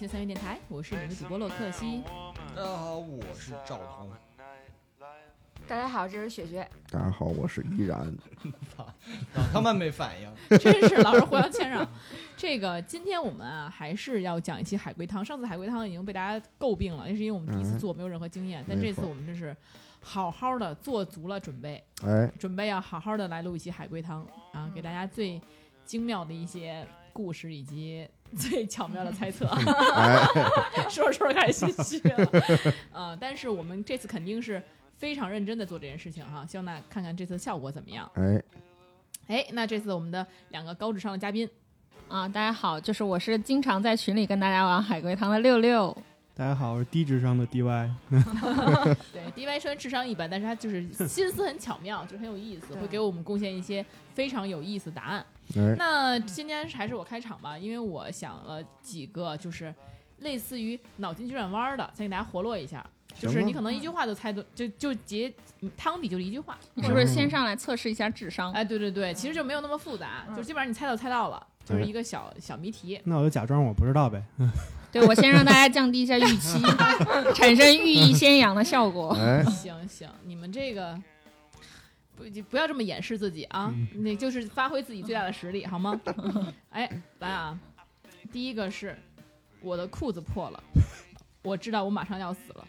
听三元电台，我是你们的主播洛克西。大家好，我是赵彤。大家好，这是雪雪。大家好，我是依然。老他妈没反应，真是老是互相谦让。这个今天我们啊，还是要讲一期海龟汤。上次海龟汤已经被大家诟病了，那是因为我们第一次做，没有任何经验。但这次我们这是好好的做足了准备，哎，准备要好好的来录一期海龟汤啊，给大家最精妙的一些故事以及最巧妙的猜测。哎，说着说着开始心虚了。呃，但是我们这次肯定是非常认真的做这件事情哈，希望大家看看这次效果怎么样。哎，哎，那这次我们的两个高智商的嘉宾，啊，大家好，就是我是经常在群里跟大家玩海龟汤的六六。大家好，我是低智商的 DY。对，DY 虽然智商一般，但是他就是心思很巧妙，就是很有意思，会给我们贡献一些非常有意思的答案。哎，那今天还是我开场吧，因为我想了几个就是类似于脑筋急转弯的，先给大家活络一下。就是你可能一句话就猜对，就就结汤底就是一句话。你是不是先上来测试一下智商？哎，对对对，其实就没有那么复杂，就基本上你猜到猜到了，就是一个小小谜题。那我就假装我不知道呗。对，我先让大家降低一下预期，产生寓意先扬的效果。哎，行行，你们这个不不要这么掩饰自己啊，那就是发挥自己最大的实力，好吗？哎，来啊，第一个是我的裤子破了，我知道我马上要死了。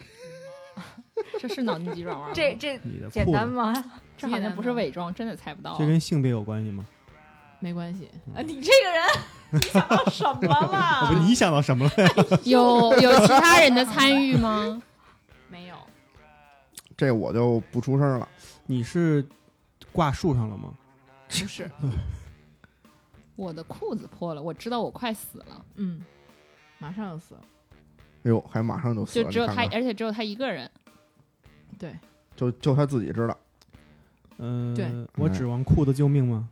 这是脑筋急转弯吗，这这简，单吗？这好像不是伪装，真的猜不到。这跟性别有关系吗？没关系啊，你这个人，你想到什么了？不，你想到什么了？有有其他人的参与吗？没有？这我就不出声了。你是挂树上了吗？不是，我的裤子破了，我知道我快死了，嗯，马上要死了。哎呦，还马上就死了，就只有他，看看而且只有他一个人。对，就就他自己知道。嗯，对我指望裤子救命吗？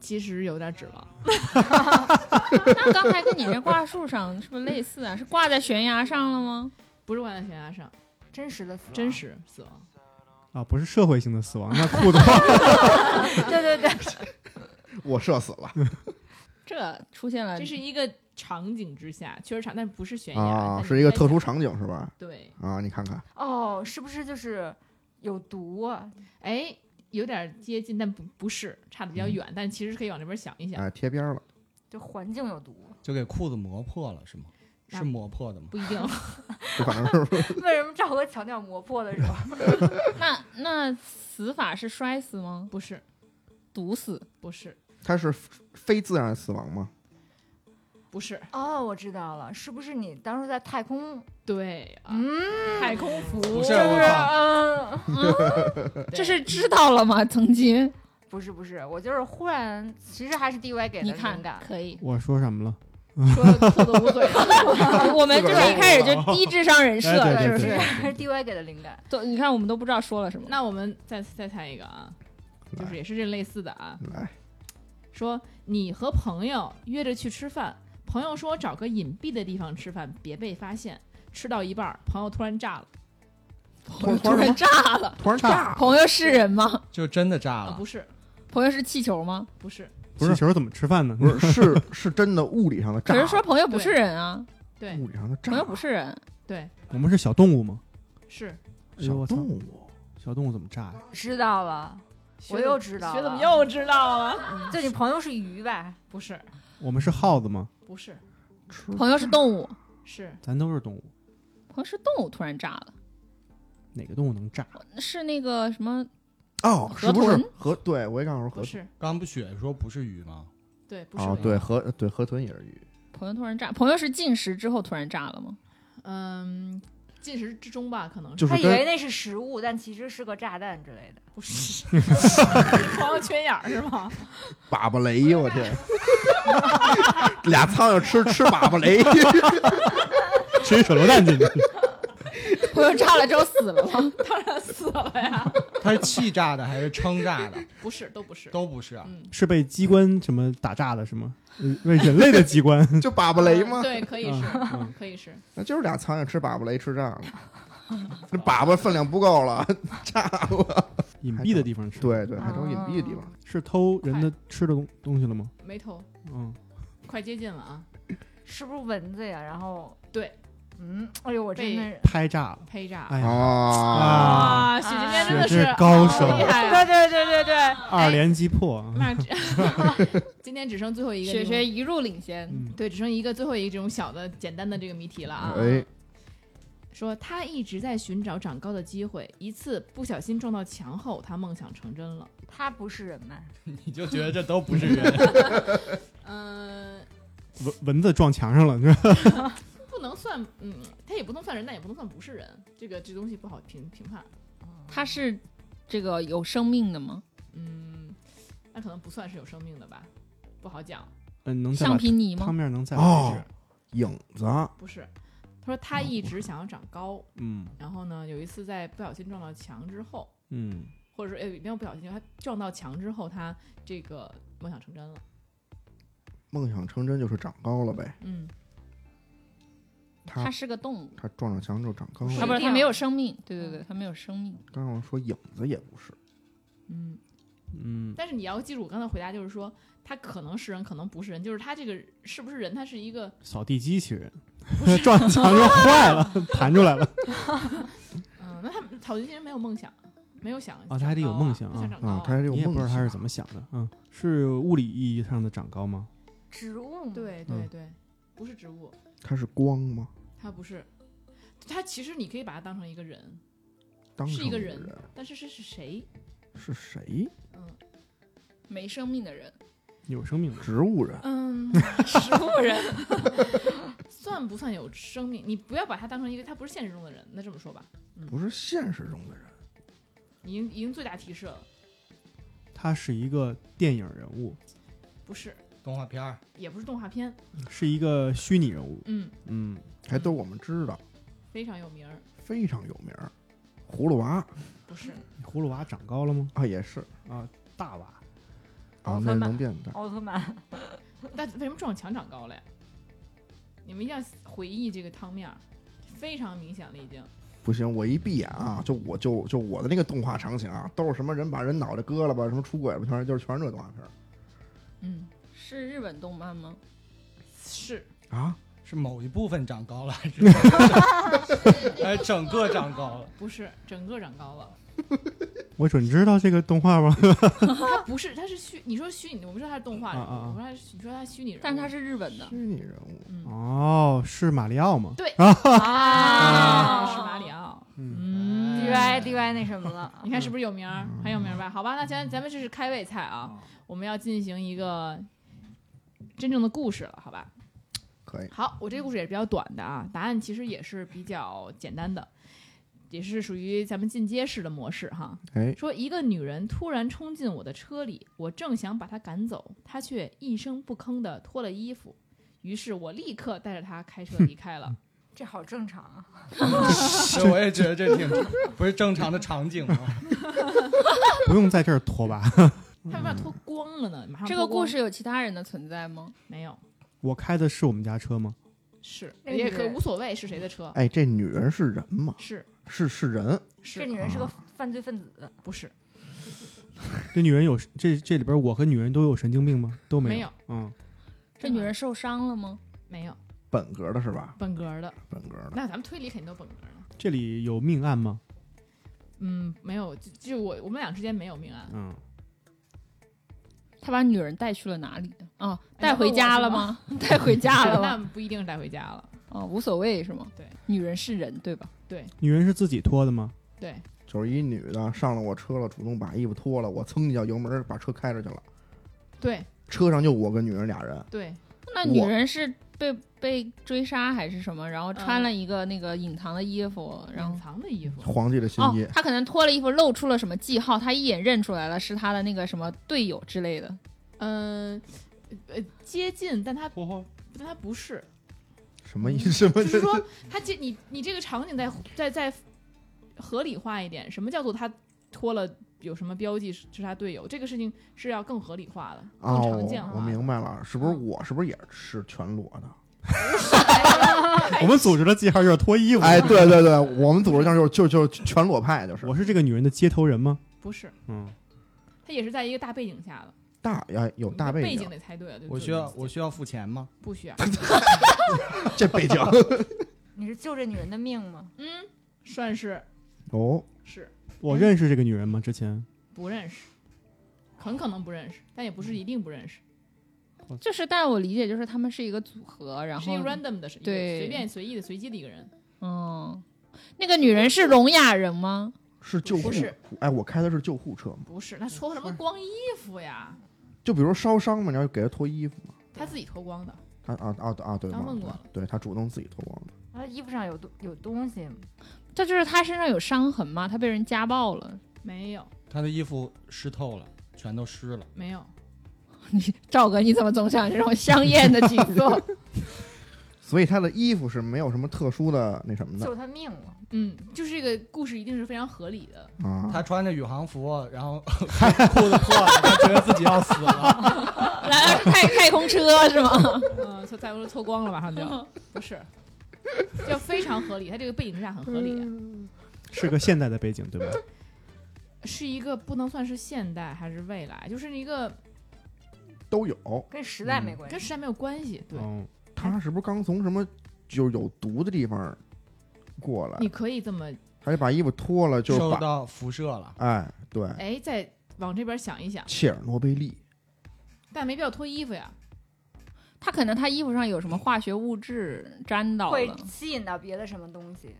其实有点指望。那刚才跟你这挂树上是不是类似啊？是挂在悬崖上了吗？不是挂在悬崖上，真实的死亡真实死亡。啊，不是社会性的死亡，那裤子破对对对，我射死了这出现了，这是一个场景之下，确实场，但不是悬崖，啊，是一个特殊场景是吧？对，啊，你看看，哦，是不是就是有毒啊？哎，有点接近，但不不是，差的比较远，但其实可以往那边想一想，哎，贴边了。就环境有毒？就给裤子磨破了是吗？那是磨破的吗？不一定。不可能是 为什么赵哥强调磨破的是吧？那那死法是摔死吗？不是，毒死？不是，他是非自然死亡吗？不是，哦，我知道了，是不是你当时在太空？对啊，嗯，太空服不是嗯，这是知道了吗？曾经，不是不是，我就是忽然，其实还是 DY 给的你看灵感。可以。我说什么了？说裤子捂嘴了，我们就是一开始就低智商人设，哎对是？还是 DY 给的灵感。都你看，我们都不知道说了什么。那我们再再猜一个啊，就是也是这类似的啊，来，说你和朋友约着去吃饭，朋友说找个隐蔽的地方吃饭，别被发现。吃到一半，朋友突然炸了，突然突然炸了，突然炸，朋友是人吗？就真的炸啊，了不。是，朋友是气球吗？不是，不是气球怎么吃饭呢？不是是是真的物理上的炸，可是说朋友不是人啊，对物理上的炸，朋友不是人，对，我们是小动物吗？是。小动物。小动物怎么炸呀？知道了，我又知道学怎么又知道了？就你朋友是鱼呗？不是，我们是耗子吗？不是，朋友是动物，是咱都是动物，朋友是动物突然炸了，哪个动物能炸？是那个什么？哦，河是不是豚河？对我也刚说河豚。不是？刚刚不雪说不是鱼吗？对，不是。哦，对河对河豚也是鱼。朋友突然炸，朋友是进食之后突然炸了吗？嗯，进食之中吧，可能就是他以为那是食物，但其实是个炸弹之类的。不是。朋友缺眼儿是吗？粑粑雷，我天！俩苍蝇吃吃粑粑雷，吃一手榴弹进去。朋友炸了之后死了吗？当然死了呀。它是气炸的还是撑炸的？不是，都不是。都不是啊。嗯，是被机关什么打炸的，是吗？呃为人类的机关。就粑粑雷吗？对，可以是，嗯可以是。那就是俩苍蝇吃粑粑雷吃炸了。这粑粑分量不够了，炸了。隐蔽的地方吃。，对对，还找隐蔽的地方。是偷人的吃的东东西了吗？没偷，嗯，快接近了啊！是不是蚊子呀？然后对，嗯，哎呦，我真的是，拍炸了，拍炸。哎呀，啊，啊，许今天真的是是高手厉害啊！对对对对对，二连击破，那这 今天只剩最后一个这雪种雪一路领先，嗯，对，只剩一个最后一个这种小的简单的这个谜题了啊。哎，说他一直在寻找长高的机会，一次不小心撞到墙后，他梦想成真了。他不是人吗？你就觉得这都不是人，嗯、蚊蚊子撞墙上了，是吧？不能算，嗯，他也不能算人，但也不能算不是人。这个这东西不好评评判。他是这个有生命的吗？嗯，那可能不算是有生命的吧，不好讲。嗯，能橡皮泥汤吗？面能再来哦？影子，不是，他说他一直想要长高，嗯然后呢，有一次在不小心撞到墙之后，嗯，或者说哎没有不小心，他撞到墙之后，他这个梦想成真了。梦想成真就是长高了呗。嗯，它他是个动物，它撞上墙之后长高是了。啊不是它没有生命，对对对，它没有生命。刚刚我说影子也不是，嗯，嗯，但是你要记住，我刚才回答就是说，它可能是人，可能不是人，就是他这个是不是人，他是一个扫地机器人不是 撞墙就坏了，弹出来了。嗯，那他扫地机器人没有梦想，没有想哦他还得有梦想啊啊，他还是有你也不知道梦。他是怎么想的，嗯，是物理意义上的长高吗？植物，对对嗯对，不是植物，他是光吗？它不是，它其实你可以把它当成一个人，当成个是一个人。但是是是谁？是谁？嗯。没生命的人，有生命的，植物人。嗯，植物人，算不算有生命？你不要把它当成一个，他不是现实中的人，那这么说吧，不是现实中的人，已经已经最大提示了，他是一个电影人物，不是，动画片儿也不是动画片，是一个虚拟人物。嗯，嗯，还都我们知道，非常有名儿，非常有名儿。葫芦娃不是，葫芦娃长高了吗？啊，也是啊，大娃。啊，那奥特曼能变大。奥特曼，但为什么撞墙长高了呀？你们一定要回忆这个汤面儿，非常明显了已经。不行，我一闭眼啊，就我就就我的那个动画场景啊，都是什么人把人脑袋割了吧，什么出轨吧，全是就是全是这动画片儿嗯，是日本动漫吗？是啊。是某一部分长高了，还是还是 整个长高了？不是整个长高了？我准知道这个动画吗？它不是，它是虚。你说虚拟，我不知道它是动画人物，啊啊啊我说它是，你说它是虚拟人物，但它是日本的虚拟人物，嗯哦，是马里奥吗？对啊啊，是马里奥。嗯，嗯 DY DY 那什么了，你看是不是有名儿？很有名儿吧？好吧，那咱咱们这是开胃菜啊，我们要进行一个真正的故事了，好吧？可以。好，我这个故事也是比较短的啊，答案其实也是比较简单的，也是属于咱们进阶式的模式哈。哎，说一个女人突然冲进我的车里，我正想把她赶走，她却一声不吭地脱了衣服，于是我立刻带着她开车离开了。这好正常啊。是，我也觉得这挺不是正常的场景吗？不用在这儿脱吧？她为啥脱光了呢？马上这个故事有其他人的存在吗？没有，我开的是我们家车吗？是也可无所谓是谁的车，哎，这女人是人吗？是是是人，是这女人是个犯罪分子，不是 这女人有这这里边我和女人都有神经病吗？都有。没有嗯，这女人受伤了吗？没有本格的是吧？本格的，本格的。那咱们推理肯定都本格的。这里有命案吗？嗯，没有，就就我我们俩之间没有命案，嗯，他把女人带去了哪里呢？哦，哎带回家了吗？带回家了那吗？不一定带回家了。哦，无所谓是吗？对，女人是人对吧？对女人是自己脱的吗？对，就是一女的上了我车了，主动把衣服脱了，我蹭一脚油门把车开出去了，对车上就我跟女人俩人，对，那女人是被被追杀还是什么？然后穿嗯了一个那个隐藏的衣服，然后隐藏的衣服，皇帝的新哦衣，，他可能脱了衣服，露出了什么记号，他一眼认出来了，是他的那个什么队友之类的。嗯呃接近，但他但他不是，什么意思？什么就是说他接你你这个场景再再再合理化一点，什么叫做他脱了有什么标记是是他队友？这个事情是要更合理化的，更常哦见，化的。我明白了，是不是我是不是也是全裸的？我们组织的记号就是脱衣服。哎，对对对，我们组织上就是就就全裸派，就是我是这个女人的接头人吗？不是，嗯，她也是在一个大背景下的。大呀，有大背景背景得猜。对我需要我需要付钱吗？不需要？这背景 你是救这女人的命吗？嗯，算是哦，是我认识这个女人吗？之前？不认识，很可能不认识，但也不是一定不认识，就是，但是我理解就是他们是一个组合，然后是一个 random 的，是一个对随便随意的随机的一个人。嗯，那个女人是聋哑人吗？是救护不是，哎，我开的是救护车嘛，不是，那脱什么光衣服呀？就比如烧伤嘛，你要给他脱衣服嘛，他自己脱光的，他啊啊啊，对，刚问过了。对他主动自己脱光的，他衣服上有东有东西，这就是他身上有伤痕吗？他被人家暴了？没有他的衣服湿透了，全都湿了。没有，你赵哥，你怎么总想这种香艳的景色？所以他的衣服是没有什么特殊的那什么的救他命了。嗯，就是这个故事一定是非常合理的。啊。他穿着宇航服，然后 裤子破了，他觉得自己要死了。来了是太太空车是吗？嗯，就再不说脱光了，马上就不是，就非常合理。他这个背景之下很合理，是个现代的背景，对吧？是一个不能算是现代还是未来，就是一个都有。跟时代没关系，跟时代没有关系。对，哦，他是不是刚从什么就是有毒的地方过来你？可以这么还得把衣服脱了，就受到辐射了，哎，对，哎，再往这边想一想，切尔诺贝利但没必要脱衣服呀。他可能他衣服上有什么化学物质沾到会了，吸引到别的什么东西。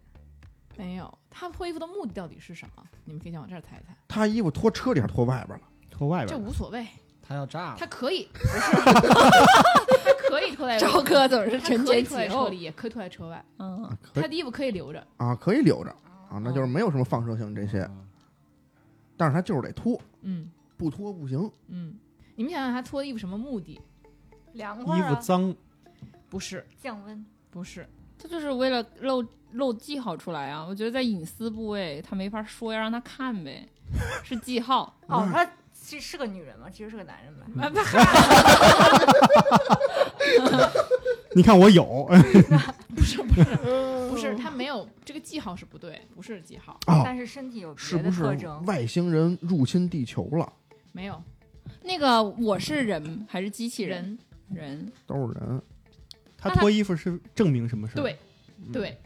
没有，他脱衣服的目的到底是什么？你们可以先往这儿猜一猜，他衣服脱车里还是脱外边了？脱外边这无所谓，他要炸了。他可以，不是，他可以脱在赵哥总是他可以脱在启后。车里，也可以脱在车外，嗯，可以他的衣服可以留着。啊，可以留着啊，那就是没有什么放射性这些，嗯但是他就是得脱，嗯不脱不行。嗯，你们想想他脱衣服什么目的？衣凉快啊，服脏，不是，降温。不是，他就是为了露露记号出来啊！我觉得在隐私部位他没法说，要让他看呗，是记号。哦，他其实是个女人嘛，其实是个男人嘛？啊不 你看我有，不是不是不是，他没有这个记号是不对，不是记号，啊，但是身体有别的是不是特征。外星人入侵地球了？没有那个我是人还是机器人？人，人都是人他脱衣服是证明什么事儿？对对，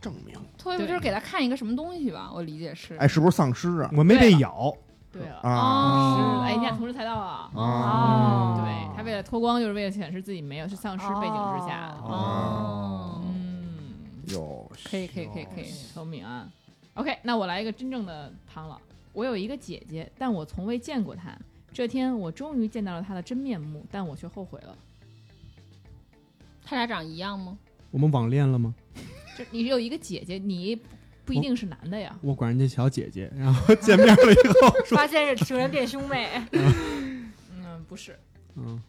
证明。脱衣服就是给他看一个什么东西吧，我理解是。哎，是不是丧尸啊？我没被咬，对了。啊哎，你俩同时猜到了。啊！哦对他为了脱光，就是为了显示自己没有是丧尸背景之下。哦，嗯，有可以可以可以可以。聪明啊。OK，那我来一个真正的汤了。我有一个姐姐，但我从未见过她。这天，我终于见到了他的真面目，但我却后悔了。他俩长一样吗？我们网恋了吗？这你有一个姐姐，你不一定是男的呀。我管人家小姐姐，然后见面了以后，发现是情人变兄妹，嗯，不是，嗯，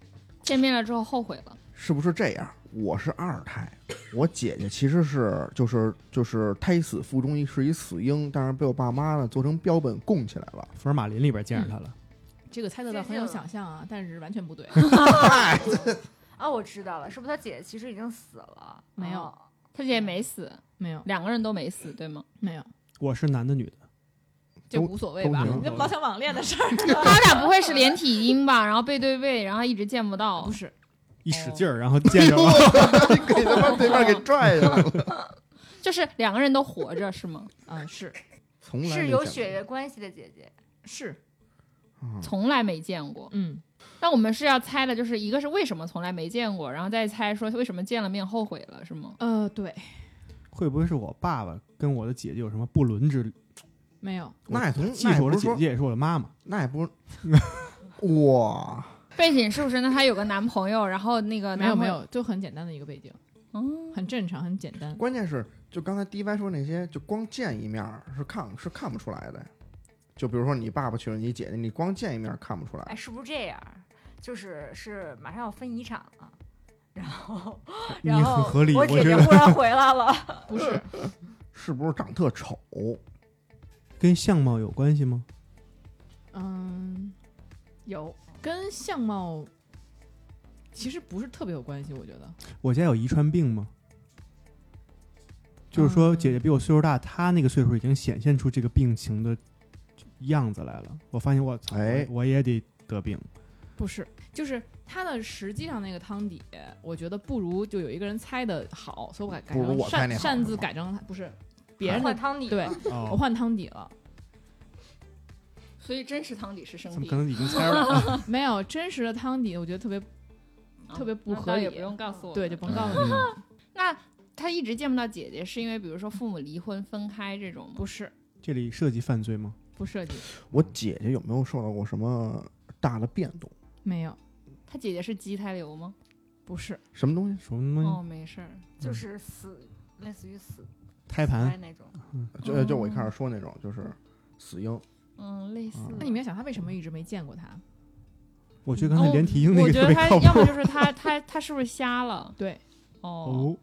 见面了之后后悔了。是不是这样？我是二胎，我姐姐其实是就是就是胎死腹中一是一死婴，但是被我爸妈呢做成标本供起来了。福尔马林里边见着他了，这个猜测到很有想象啊，但是完全不对。啊，我知道了，是不是他姐姐其实已经死了？没有哦他姐姐没死，没有，两个人都没死，对吗？没有，我是男的女的，就无所谓吧。都行你这么老想网恋的事儿，他俩不会是连体婴吧？然后背对背，然后一直见不到不。是，一使劲儿，然后见着了，给他妈对面给拽下来了，就是两个人都活着是吗？啊，是从来是有血缘关系的姐姐。是，啊从来没见过。嗯，那我们是要猜的，就是一个是为什么从来没见过，然后再猜说为什么见了面后悔了，是吗？呃，对，会不会是我爸爸跟我的姐姐有什么不伦之？没有，那也从既是那是说我的姐姐，也是我的妈妈。那也不是哇，背景是不是？那她有个男朋友，然后那个男朋友，没有没有，就很简单的一个背景，嗯，很正常，很简单。关键是就刚才 D Y 说那些，就光见一面是看是看不出来的。就比如说你爸爸娶了你姐姐，你光见一面看不出来哎，。是不是这样？就是是马上要分遗产了，然后 你然后很合理，我我觉得姐姐忽然回来了，不是，是不是长特丑？跟相貌有关系吗？嗯，有跟相貌其实不是特别有关系，我觉得。我家有遗传病吗？就是说，嗯姐姐比我岁数大，她那个岁数已经显现出这个病情的样子来了。我发现我操，哎我我也得得病。不是，就是它的实际上那个汤底，我觉得不如就有一个人猜的好，所以我改改不如成擅我猜那好擅自改成不是别人的换，汤底对了我哦，换汤底了，所以真实汤底是生底怎么可，能已经猜了？没有真实的汤底，我觉得特别啊特别不合理不用告诉我。对，就甭告诉你，那他一直见不到姐姐，是因为比如说父母离婚分开这种吗？不是这里涉及犯罪吗？不涉及，我姐姐有没有受到过什么大的变动？没有她姐姐是畸胎瘤吗？不是什么东西？什么东西？哦，没事儿。就是死，类似于死胎盘？胎那种。就就我一开始说那种，就是死婴。嗯，类似。那你们想他为什么一直没见过他？我觉得刚才连体婴那我觉得他个特别靠谱。要么就是他他他是不是瞎了？对，哦哦，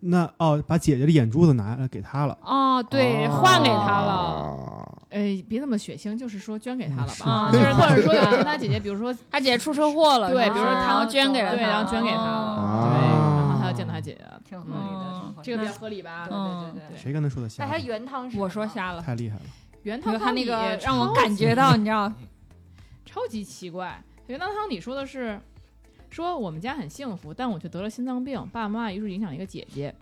那哦，把姐姐的眼珠子拿来给他了。哦，对，换给他了。了。呃，别那么血腥，就是说捐给他了吧，啊，就就是是或者说有一他姐姐，比如说他姐姐出车祸了，对，比如说他要捐给了对，然后捐给他了，哦对，然后他要见到他姐姐，挺合理的，嗯挺合理这个比较合理吧？对嗯对对对。谁跟他说的瞎那他？原汤是我说瞎了，太厉害了！原汤他那汤汤底个让我感觉到，你知道，超级奇怪。原汤汤底说的是，说我们家很幸福，但我却得了心脏病，爸爸妈妈一直影响一个姐姐，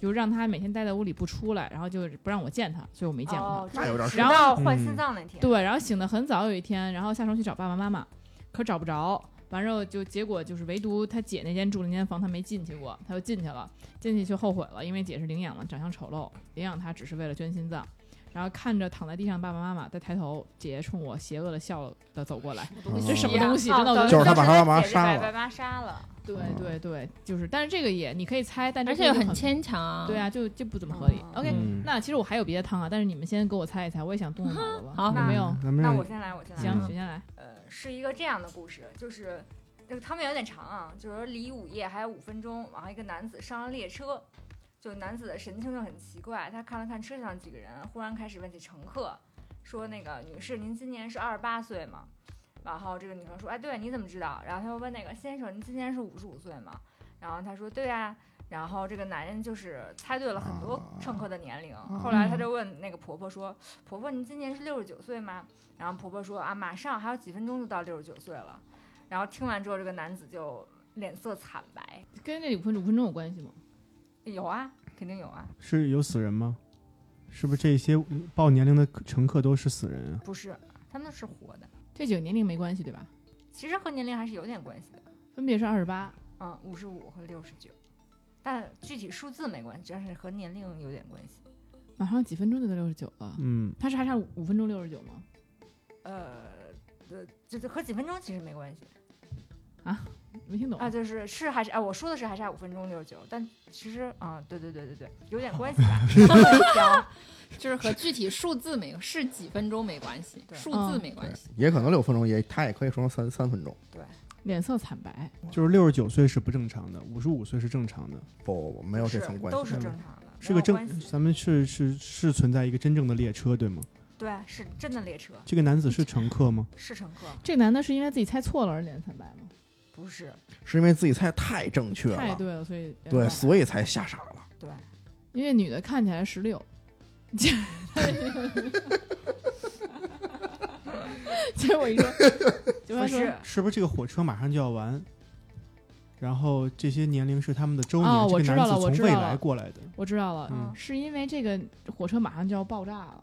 就让他每天待在屋里不出来，然后就不让我见他，所以我没见过他。哦，那有点然后换嗯心脏那天，对，然后醒得很早，有一天，然后下床去找爸爸妈妈，可找不着。完之后就结果就是唯独他姐那间住的那间房他没进去过，他就进去了，进去就后悔了，因为姐是领养的，长相丑陋，领养他只是为了捐心脏。然后看着躺在地上爸爸妈妈，再抬头，姐姐冲我邪恶的笑的走过来。嗯这什么东西？哦真的，我觉得就是他把他爸妈杀了爸妈杀了，对对对，就是，但是这个也你可以猜，但是而且很牵强啊。对啊，就就不怎么合理。嗯 OK，、嗯那其实我还有别的汤啊，但是你们先给我猜一猜，我也想动动脑。好有没有？那我先来，我先来。行，谁先来。呃，是一个这样的故事，就是这个汤面有点长啊，就是离午夜还有五分钟，然后一个男子上了列车，就男子的神情就很奇怪，他看了看车上几个人，忽然开始问起乘客，说那个女士，您今年是二十八岁吗？然后这个女生说，哎，对，你怎么知道？然后他又问那个先生，您今年是五十五岁吗？然后他说，对啊。然后这个男人就是猜对了很多乘客的年龄。后来他就问那个婆婆说：“婆婆，您今年是六十九岁吗？”然后婆婆说：“啊，马上还有几分钟就到六十九岁了。”然后听完之后，这个男子就脸色惨白。跟那五分五分钟有关系吗？有啊，肯定有啊，是有死人吗？是不是这些报年龄的乘客都是死人啊？不是，他们是活的。这几个年龄没关系对吧？其实和年龄还是有点关系的。分别是二十八。嗯，五十五和六十九，但具体数字没关系，但是和年龄有点关系。马上几分钟就到六十九了，嗯，他是还差五分钟六十九吗？呃，呃，就是和几分钟其实没关系没听懂啊，就是是还是啊，我说的是还差五分钟六十九，但其实啊，对对对对对，有点关系吧。就是和具体数字没是几分钟没关系，对数字没关系。也可能六分钟，也他也可以说成三三分钟。对脸色惨白，就是六十九岁是不正常的，五十五岁是正常的，不不不，没有这层关系。都是正常的，是个正。咱们是是是存在一个真正的列车，对吗？对，是真的列车，这个男子是乘客吗？是乘客，这个男的是因为自己猜错了而脸惨白吗？不是是因为自己猜太正确了，太对了，所以对，所以才吓傻了。对。因为女的看起来十六，结果一说，结果他说不是是不是这个火车马上就要完？然后这些年龄是他们的周年，哦我这个男子知道了我从未来过来的。我知道了，嗯是因为这个火车马上就要爆炸了，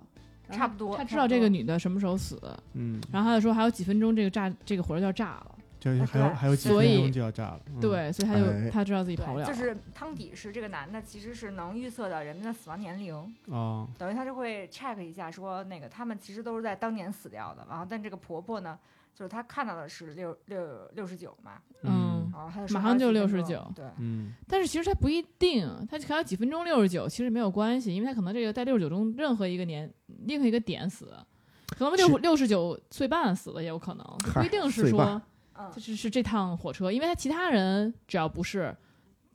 差不多他知道这个女的什么时候死，嗯，然后他就说还有几分钟，这个炸这个火车就要炸了，这还有还有几所以分钟就要炸了。嗯，对，所以他就、哎他知道自己跑不对，了了，就是汤底是这个男的其实是能预测到人们的死亡年龄，哦，等于他就会 check 一下说那个他们其实都是在当年死掉的，然后但这个婆婆呢，就是她看到的是六六六十九嘛，嗯然后她就说马上就还有几分钟69对，嗯但是其实他不一定，他可能几分钟六十九，其实没有关系，因为他可能这个在六十九中任何一个年任何一个点死，可能六六十九岁半死了也有可能，就不一定是说嗯这，是是这趟火车，因为他其他人只要不是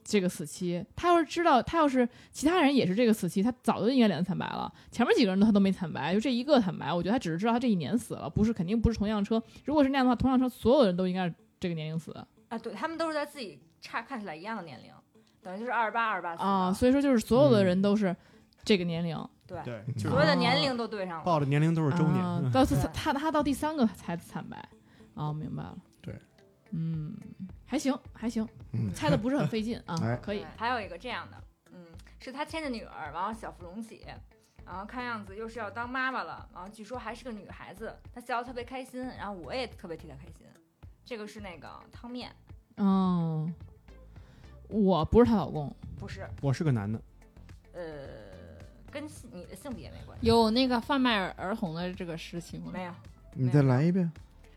这个死期，他要是知道他要是其他人也是这个死期，他早就应该脸惨白了。前面几个人他都没惨白，就这一个惨白，我觉得他只是知道他这一年死了，不是肯定不是同样车。如果是那样的话，同样车所有人都应该是这个年龄死啊，对他们都是在自己差看起来一样的年龄，等于就是二十八二十八死啊，所以说就是所有的人都是这个年龄。对，对，就是所有的年龄都对上了。报的年龄都是周年。到他他他到第三个才惨白。哦，明白了。还行还行，嗯，猜的不是很费劲啊 哎，可以。还有一个这样的，嗯，是他牵着女儿，然后小芙蓉姐，然后看样子又是要当妈妈了，然后据说还是个女孩子，她笑得特别开心，然后我也特别替她开心。这个是那个汤面，嗯，我不是她老公，不是，我是个男的，呃，跟你的性别没关系，有那个贩卖儿童的这个事情吗？没有，你再来一遍。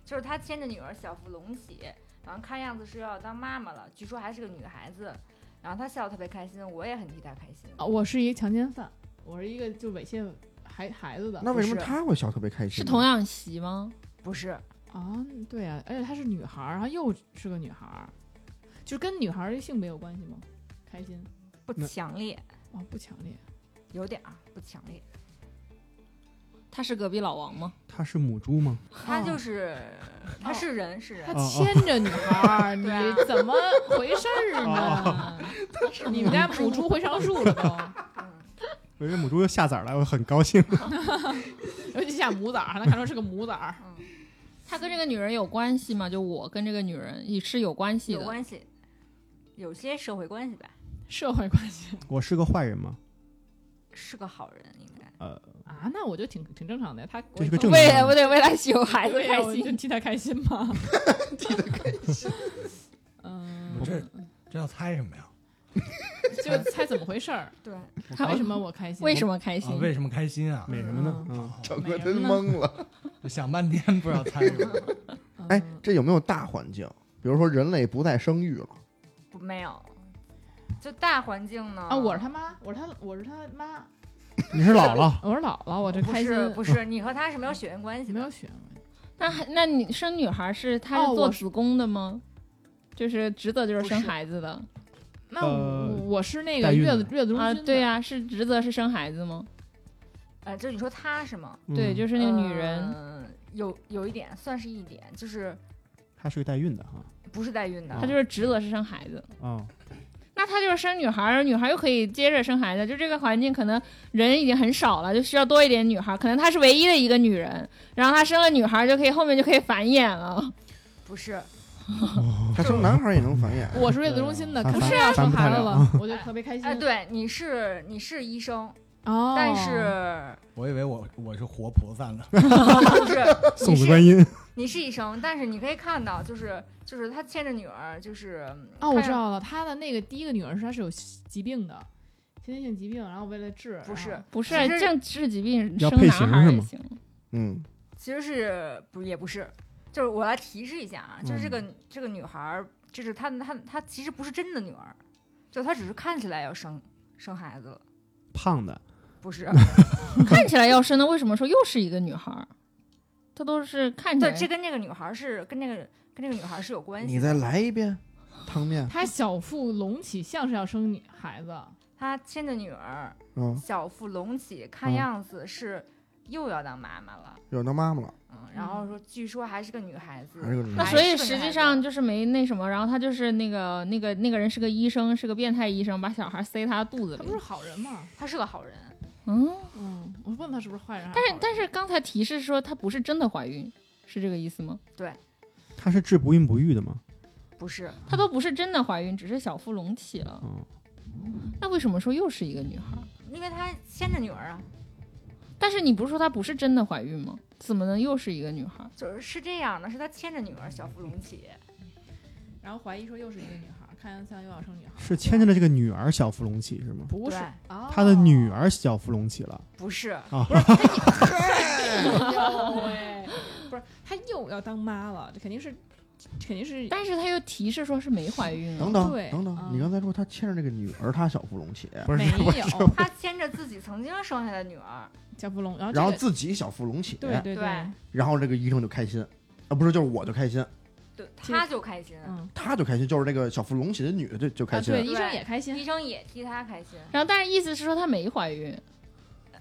就是他牵着女儿小芙蓉起，然后看样子是要当妈妈了，据说还是个女孩子，然后她笑得特别开心，我也很替她开心。啊，我是一个强奸犯，我是一个就猥亵孩孩子的。那为什么不是他会笑特别开心？是童养媳吗？不是，啊，对啊，而且她是女孩儿，然后又是个女孩儿，就跟女孩儿的性别有关系吗？开心不强烈，哦，不强烈。有点儿不强烈。他是隔壁老王吗？他是母猪吗？他就是，他是人，是人他。哦牵着女孩儿，你对啊怎么回事儿呢？你们家母猪会上树了都，嗯，我这母猪又下崽儿了，我很高兴。尤其下母崽儿，还能看出是个母崽儿。嗯他跟这个女人有关系吗？就我跟这个女人也是有关系的。有关系，有些社会关系吧，社会关系我是个坏人吗？是个好人应该。呃，啊，那我就挺挺正常的呀。他这是个我为正常人我得为他有孩子开心。替他开心嘛。替他开心。嗯，这这要猜什么呀？就猜怎么回事儿，对，为什么我开心？为什么开啊心？为什么开心啊？美什么呢？嗯，整个真懵了。想半天不知道猜什么。嗯？哎，这有没有大环境？比如说人类不再生育了，不没有，就大环境呢？啊，我是他妈，我是他，我是他妈，你是姥姥，我是姥姥，我这不开心是不是，你和他是没有血缘关系的。没有血缘关系。那还那你生女孩是她哦是是做子宫的吗？就是职责就是生是孩子的那呃我我是那个孕月子月子中心啊？的对呀、是职责是生孩子吗？呃，就是你说她是吗？对，嗯就是那个女人。呃有有一点算是一点，就是她是个代孕的哈。不是代孕的，她就是职责是生孩子，哦，那她就是生女孩儿，女孩儿又可以接着生孩子，就这个环境可能人已经很少了，就需要多一点女孩儿，可能她是唯一的一个女人，然后她生了女孩儿就可以后面就可以繁衍了。不是 她生男孩也能繁衍。我是月子中心的，不是要生孩子了，我就 特别开心。哎，对，你是你是医生，哦，但是我以为我我是活菩萨呢。不是送子观音。你是医生，但是你可以看到，就是就是他牵着女儿，就是哦，我知道了，他的那个第一个女儿是他是有疾病的，先天性疾病，然后为了治，不是不是其实正治疾病生男孩也行，嗯，其实是不也不是，就是我来提示一下啊，就是这个、嗯这个女孩儿，就是她她她其实不是真的女儿，就她只是看起来要生生孩子了，胖的，不是。看起来要生的，为什么说又是一个女孩儿？她都是看起对，来这跟那个女孩儿是跟那个跟那个女孩儿是有关系的。你再来一遍，汤面。他小腹隆起，像是要生女孩子。她亲的女儿，嗯，小腹隆起，看嗯样子是又要当妈妈了。要当妈妈了，嗯，然后说据说还是个女孩子，那所以实际上就是没那什么，然后他就是那个那个那个人是个医生，是个变态医生，把小孩塞他肚子里他不。是好人吗？他是个好人。嗯，嗯，我问他是不是坏人但是但是刚才提示说她不是真的怀孕，是这个意思吗？对她是治不孕不育的吗？不是，她都不是真的怀孕，只是小腹隆起了。嗯，那为什么说又是一个女孩？因为她牵着女儿啊，但是你不是说她不是真的怀孕吗？怎么能又是一个女孩？就是是这样的，是她牵着女儿小腹隆起，然后怀疑说又是一个女孩，看像又要生女孩。是牵着的这个女儿小腹隆起是吗？不是。对，哦。她的女儿小腹隆起了。不是，啊，不是他 又要当妈了，这肯定是，肯定是。但是他又提示说是没怀孕等啊。等对等等，嗯。你刚才说他牵着这个女儿，他小腹隆起，不是没有。他牵着自己曾经生下的女儿，小腹隆，然后然后自己小腹隆起，对对。对。然后这个医生就开心，啊，不是，就是我就开心，对，其实她就开心，嗯，他就开心，就是那个小腹隆起的女的就就开心，啊对，医生也开心医。生也替他开心。然后但是意思是说她没怀孕。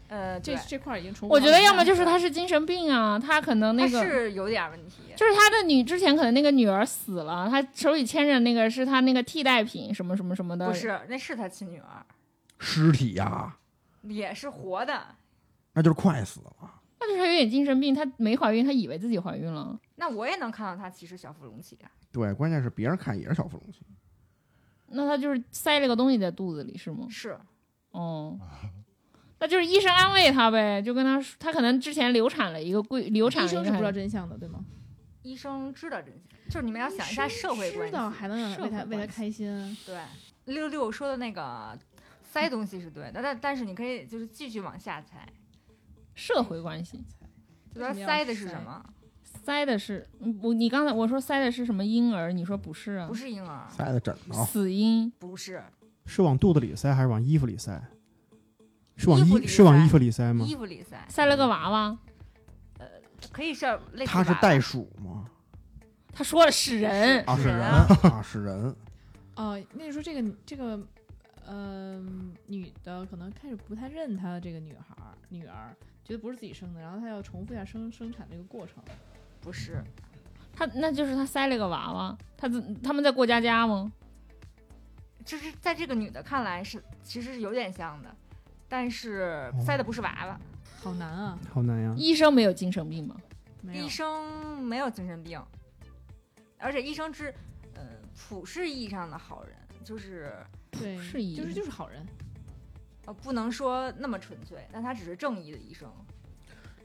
呃，这这块儿已经重复我觉得要么就是她是精神病啊，她可能那个是有点问题。就是他的女之前可能那个女儿死了，他手里牵着那个是他那个替代品什么什么什么的，不是，那是她亲女儿，尸体呀，也是活的。那就是快死了。那就是她有点精神病，她没怀孕，她以为自己怀孕了。那我也能看到她其实小腹隆起啊。对，关键是别人看也是小腹隆起。那她就是塞了个东西在肚子里是吗？是，哦，那就是医生安慰她呗，就跟她说，她可能之前流产了一个贵流产医生是不知道真相的，对吗？医生知道真相，就是你们要想一下社会关知道。还能为她为他会关系开心，对，六六说的那个塞东西是对的，但但是你可以就是继续往下猜，社会关系。就他塞的是什么？塞的是嗯我，你刚才我说塞的是什么婴儿，你说不是啊？不是婴儿，塞的枕头，死婴，不是是往肚子里塞还是往衣服里塞？是往衣衣是往衣服里塞吗？衣服里塞，塞了个娃娃。呃可以是类似他是袋鼠吗？他说了是人，啊，是人人啊 啊，是人。哦，那你说这个这个，呃，女的可能开始不太认她的这个女孩女儿，觉得不是自己生的，然后他要重复一下生生产这个过程。不是，他那就是他塞了个娃娃。他自他们在过家家吗？就是在这个女的看来是其实是有点像的，但是塞的不是娃娃。好难啊！好难呀！医生没有精神病吗？没医生没有精神病，而且医生是，呃，普世意义上的好人，就是对，是医就是就是好人。呃不能说那么纯粹，但他只是正义的医生。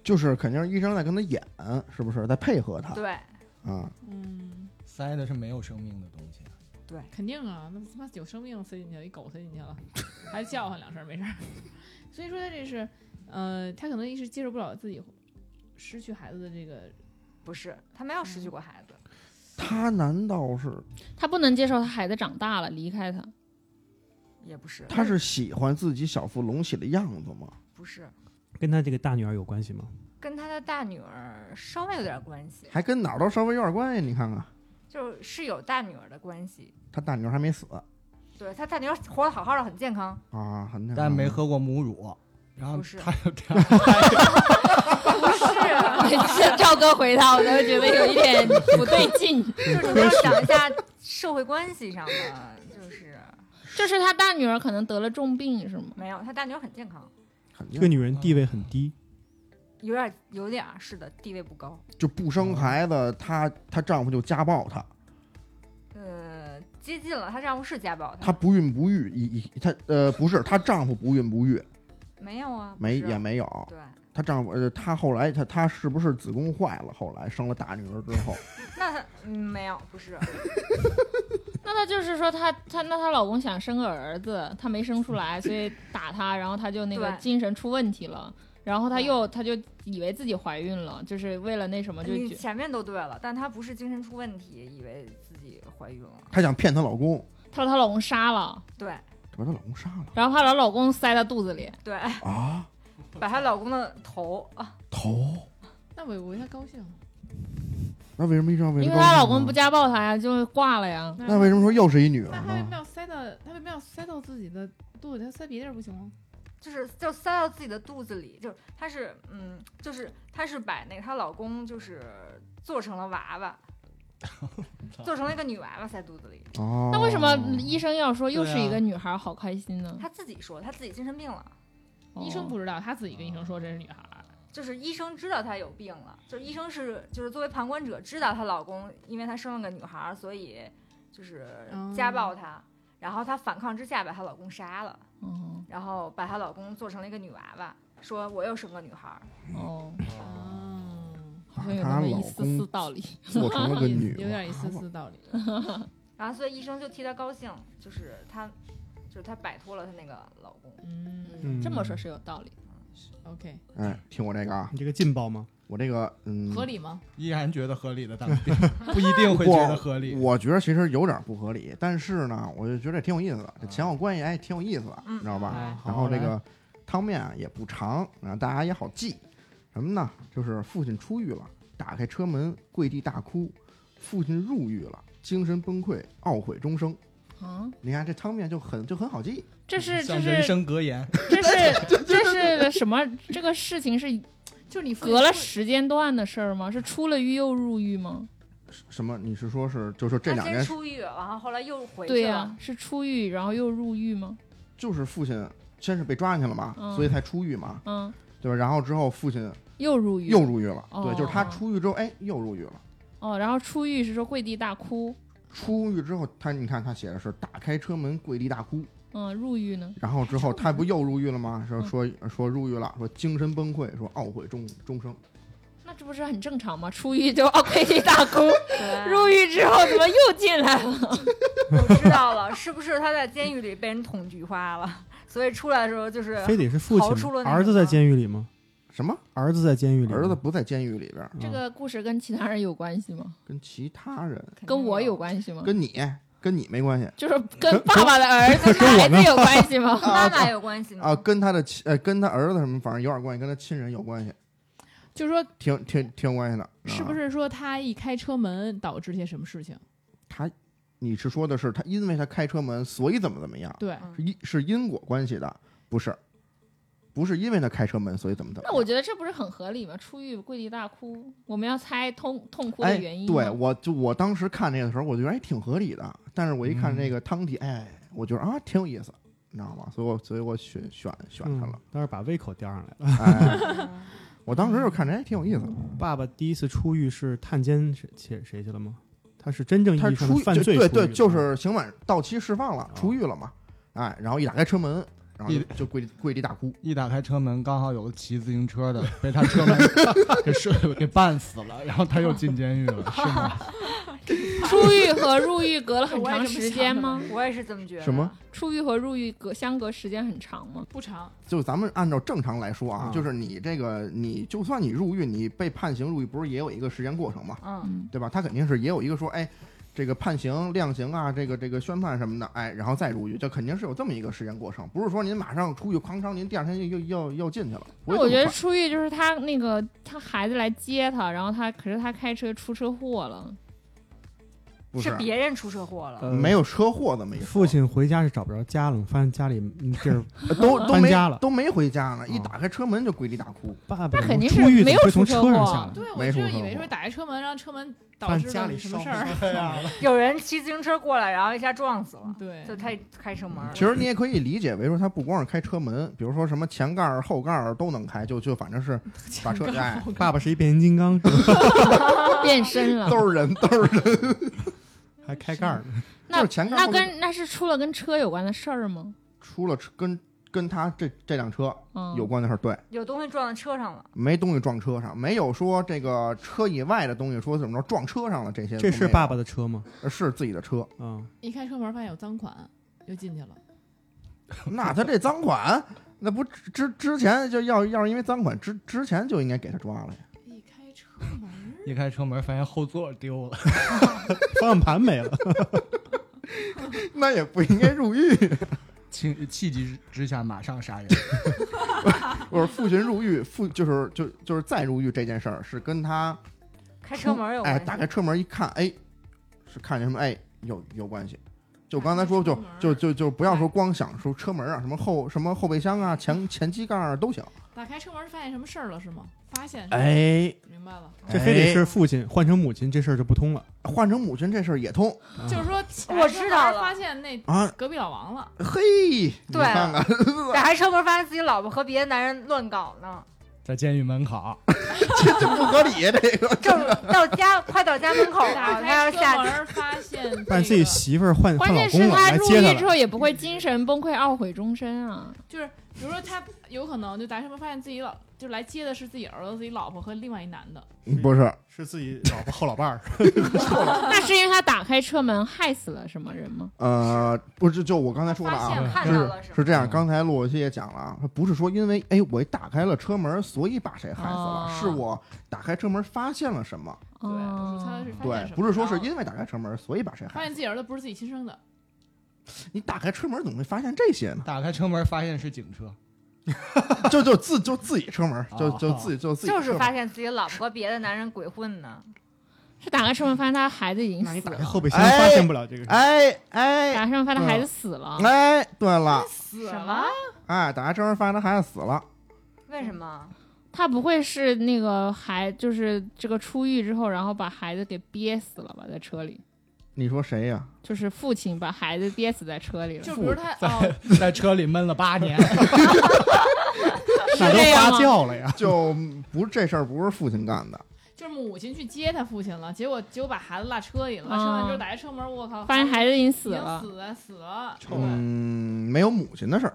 就是肯定是医生在跟他演，是不是在配合他对啊？嗯，塞的是没有生命的东西。对，肯定啊，那他妈有生命塞进去了，一狗塞进去了，还叫唤两声没事儿。所以说他这是，呃，他可能一时接受不了自己失去孩子的这个，不是他没有失去过孩子，他难道是他不能接受他孩子长大了离开他。也不是，他是喜欢自己小腹隆起的样子吗？不是跟他这个大女儿有关系吗？跟他的大女儿稍微有点关系，还跟哪儿都稍微有点关系。你看看，就是有大女儿的关系。他大女儿还没死对他大女儿活得好好的，很健康。啊，很但没喝过母乳，然后不是他有这样，不是，这赵哥回答，我都觉得有一点不对劲。就是你要想一下社会关系上的，就是就是他大女儿可能得了重病是吗？没有，他大女儿很健康，肯这个女人地位很低，有点有点儿是的，地位不高。就不生孩子，她她丈夫就家暴她，呃，接近了，她丈夫是家暴她。她不孕不育，一一她呃不是，她丈夫不孕不育，没有啊，没是也没有。对，她丈夫呃，她后来她她是不是子宫坏了？后来生了大女儿之后，那她嗯没有，不是，那她就是说她她那她老公想生个儿子，她没生出来，所以打她，然后她就那个对精神出问题了，然后她又她就以为自己怀孕了，就是为了那什么就前面都对了，但她不是精神出问题，以为自己怀孕了。她想骗她老公，她把她老公杀了，对把她老公杀了然后她把她老公塞到肚子里，对，啊！把她老公的头啊，头，那我我为他高兴。那为什么一定要为因为她老公不家暴她呀，就挂了呀。那为什么说又是一女儿那她为什么呢？要塞到她为什么要塞到自己的肚子里？他塞别地儿不行吗？就是就塞到自己的肚子里，就是她是嗯，就是她是把那个她老公就是做成了娃娃，做成了一个女娃娃塞肚子里。哦，那为什么医生要说又是一个女孩，好开心呢？她自己说她自己精神病了，医生哦不知道，他自己跟医生说这是女孩儿。就是医生知道她有病了，就是医生是就是作为旁观者知道她老公因为她生了个女孩儿，所以就是家暴她，然后她反抗之下把她老公杀了，哦然后把她老公做成了一个女娃娃，说我又生个女孩儿。哦，哦，好像有那么一丝丝道理。做成了个 女有点一丝丝道理。然后所以医生就替她高兴，就是她，就是她摆脱了她那个老公。嗯嗯，这么说是有道理。，OK，哎，听我这个啊，你这个劲爆吗？我这个嗯，合理吗？依然觉得合理的，但不一定会觉得合理。我觉得其实有点不合理，但是呢，我就觉得挺有意思的，这前后关系哎挺有意思的，嗯你知道吧？啊然后这个汤面啊也不长，然后大家也好记。什么呢？就是父亲出狱了，打开车门跪地大哭，父亲入狱了，精神崩溃，懊悔终生。啊，你看这汤面就很就很好记，这是这像人是生格言，这是 这是什么？这个事情是就是你隔了时间段的事儿吗？是出了狱又入狱吗？什么？你是说是就说这她两件事，出狱，然后后来又回对呀、去了。是出狱然后又入狱吗？就是父亲先是被抓进去了嘛，嗯所以才出狱嘛，嗯，对吧？然后之后父亲又入狱，又入狱了，哦对，就是他出狱之后，哎，又入狱了。哦，然后出狱是说跪地大哭，出狱之后，他你看他写的是打开车门跪地大哭，嗯，入狱呢？然后之后他不又入狱了吗？说嗯说说入狱了，说精神崩溃，说懊悔终终生。那这不是很正常吗？出狱就哦跪地大哭，入狱之后怎么又进来了？我知道了，是不是他在监狱里被人捅菊花了，所以出来的时候就是非得是父亲吗？儿子在监狱里吗？什么？儿子在监狱里，儿子不在监狱里边，这个故事跟其他人有关系吗？跟其他人，跟我有关系吗？跟你跟你没关系就是跟爸爸的儿子、孩子有关系吗？妈妈有关系吗？啊，跟他的亲呃跟他儿子什么，反正有点关系，跟他亲人有关系，就是说，挺挺挺有关系的。啊？是不是说他一开车门导致些什么事情？他，你是说的是他因为他开车门，所以怎么怎么样？对，是因是因果关系的，不是，不是因为他开车门，所以怎么怎么。那我觉得这不是很合理吗？出狱跪地大哭，我们要猜痛痛哭的哎原因吗。对，我就我当时看那个的时候，我觉得还挺合理的，但是我一看这个汤底，哎，我觉得啊挺有意思，你知道吗？所以我所以我选选选他嗯了。，但是把胃口吊上来了。哎，我当时就看着哎挺有意思的。爸爸第一次出狱是探监谁谁谁去了吗？他是真正意他义出就犯罪出狱对对，就是刑满到期释放了，出狱了嘛，哎，然后一打开车门，然后就一就跪地跪地大哭。一打开车门，刚好有个骑自行车的被他车门 给射给绊死了，然后他又进监狱了，是吗？出狱和入狱隔了很长时间吗？我也是这么觉得。什么？出狱和入狱隔相隔时间很长吗？不长，就咱们按照正常来说啊，啊就是你这个你就算你入狱，你被判刑入狱，不是也有一个时间过程吗？嗯，嗯，对吧？他肯定是也有一个说，哎，这个判刑、量刑啊，这个这个宣判什么的，哎，然后再入狱，这肯定是有这么一个时间过程，不是说您马上出狱哐当，您第二天又又又又进去了。我觉得出狱就是他那个他孩子来接他，然后他可是他开车出车祸了，不是是。别人出车祸了。呃没有车祸这么一说父亲回家是找不着家了，发现家里嗯地儿呃都都没搬家了。都没回家呢，一哦打开车门就跪地大哭。爸爸肯定是出狱没有从出车祸。车上下来？对，我就以为说打开车门，让车门导发致家里什么事儿。有人骑自行车过来，然后一下撞死了，对，就他开车门。其实你也可以理解为说，他不光是开车门，比如说什么前盖儿、后盖儿都能开，就就反正是 把车哎，爸爸是一变形金刚，是 吧变身了。都是人，都是人。还开盖儿呢。那就是前盖那跟那是出了跟车有关的事儿吗？出了车跟跟他这这辆车嗯，有关的事儿，对，有东西撞在车上了，没东西撞车上，没有说这个车以外的东西说怎么着撞车上了这些，这是爸爸，的车吗？是自己的车。啊，一开车门发现有赃款，又进去了。那他这赃款，那不之之前就要要是因为赃款之之前就应该给他抓了呀。一开车门，发现后座丢了，方向盘没了。那也不应该入狱。情气急之下马上杀人。我说父亲入狱，父就是就就是再入狱这件事儿是跟他开车门有关哎系。打开车门一看，哎，是看见什么？哎，有有关系。就刚才说，就就就就不要说光想说车门啊，什么后什么后备箱啊、前前机盖啊都行。打开车门发现什么事儿了是吗？发现哎，明白了，这非得哎是父亲换成母亲，这事儿就不通了。换成母亲这事儿也通啊就是说我知道了发现那啊。隔壁老王了，嘿，你对看看，打开车门发现自己老婆和别的男人乱搞呢，在监狱门口，这这不合理，这个正到家快到家门口打了，他要开下去。车门发现 把自己媳妇儿换换关键是老公了，他入。狱之后也不会精神崩溃、懊悔终身啊。就是，比如说他有可能就打开车门发现自己老就来接的是自己儿子、自己老婆和另外一男的，不是是自己老婆后老伴儿，那是因为他打开车门害死了什么人吗？呃，不是，就我刚才说的啊，看是到了是是这样。刚才洛西也讲了啊，他不是说因为哎我一打开了车门，所以把谁害死了，哦是我打开车门发现了什么，对，哦他是发现对什，么不是说是因为打开车门所以把谁害死发现。自己儿子不是自己亲生的，你打开车门怎么会发现这些呢？打开车门发现是警车，就就自就自己车门，就就哦自己就自己就是发现自己老婆和别的男人鬼混呢，是打开车门发现他孩子已经死了，那你打开后备箱发现不了这个。哎打哎开车门发现他孩子死了。哎，对了，死什么了，哎，打开车门发现他孩子死了，为什么？他不会是那个孩，就是这个出狱之后，然后把孩子给憋死了吧，在车里，你说谁呀？就是父亲把孩子憋死在车里了。就不是他哦，在车里闷了八年 那都发这样吗酵了呀！就不是这事儿不是父亲干的，就是母亲去接他父亲了，结果结果把孩子落车里了，落车完之后打开车门，我靠，发现孩子已经死已经了。死了死了，臭嗯，没有母亲的事儿。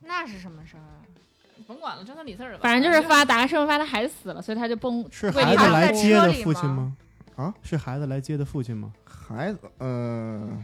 那是什么事儿啊？甭管了，张三李四儿的吧，反正就是发打开车门，发现他孩子死了，所以他就崩。是孩子来接的父亲吗？啊，是孩子来接的父亲吗？孩子，呃，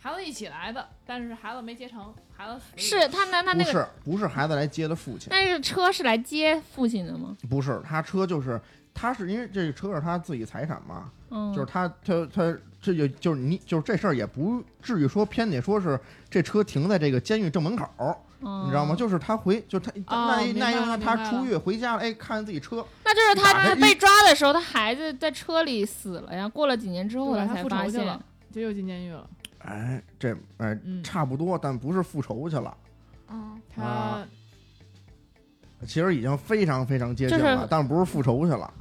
孩子一起来的，但是孩子没接成，孩子是他那他那个，不是不是孩子来接的父亲，但是车是来接父亲的吗？不是他车就是他是因为这个车是他自己财产嘛，嗯，就是他他他这就就是你就是这事儿也不至于说偏得说是这车停在这个监狱正门口，嗯你知道吗？就是他回就是他哦那那了明白了他他出狱回家了，哎，看见自己车，那就是他被抓的时候，他孩子在车里死了呀。过了几年之后，对他复才发现仇去了。，就又进监狱了。哎，这哎嗯，差不多，但不是复仇去了。嗯，他啊其实已经非常非常接近了，但不是复仇去了。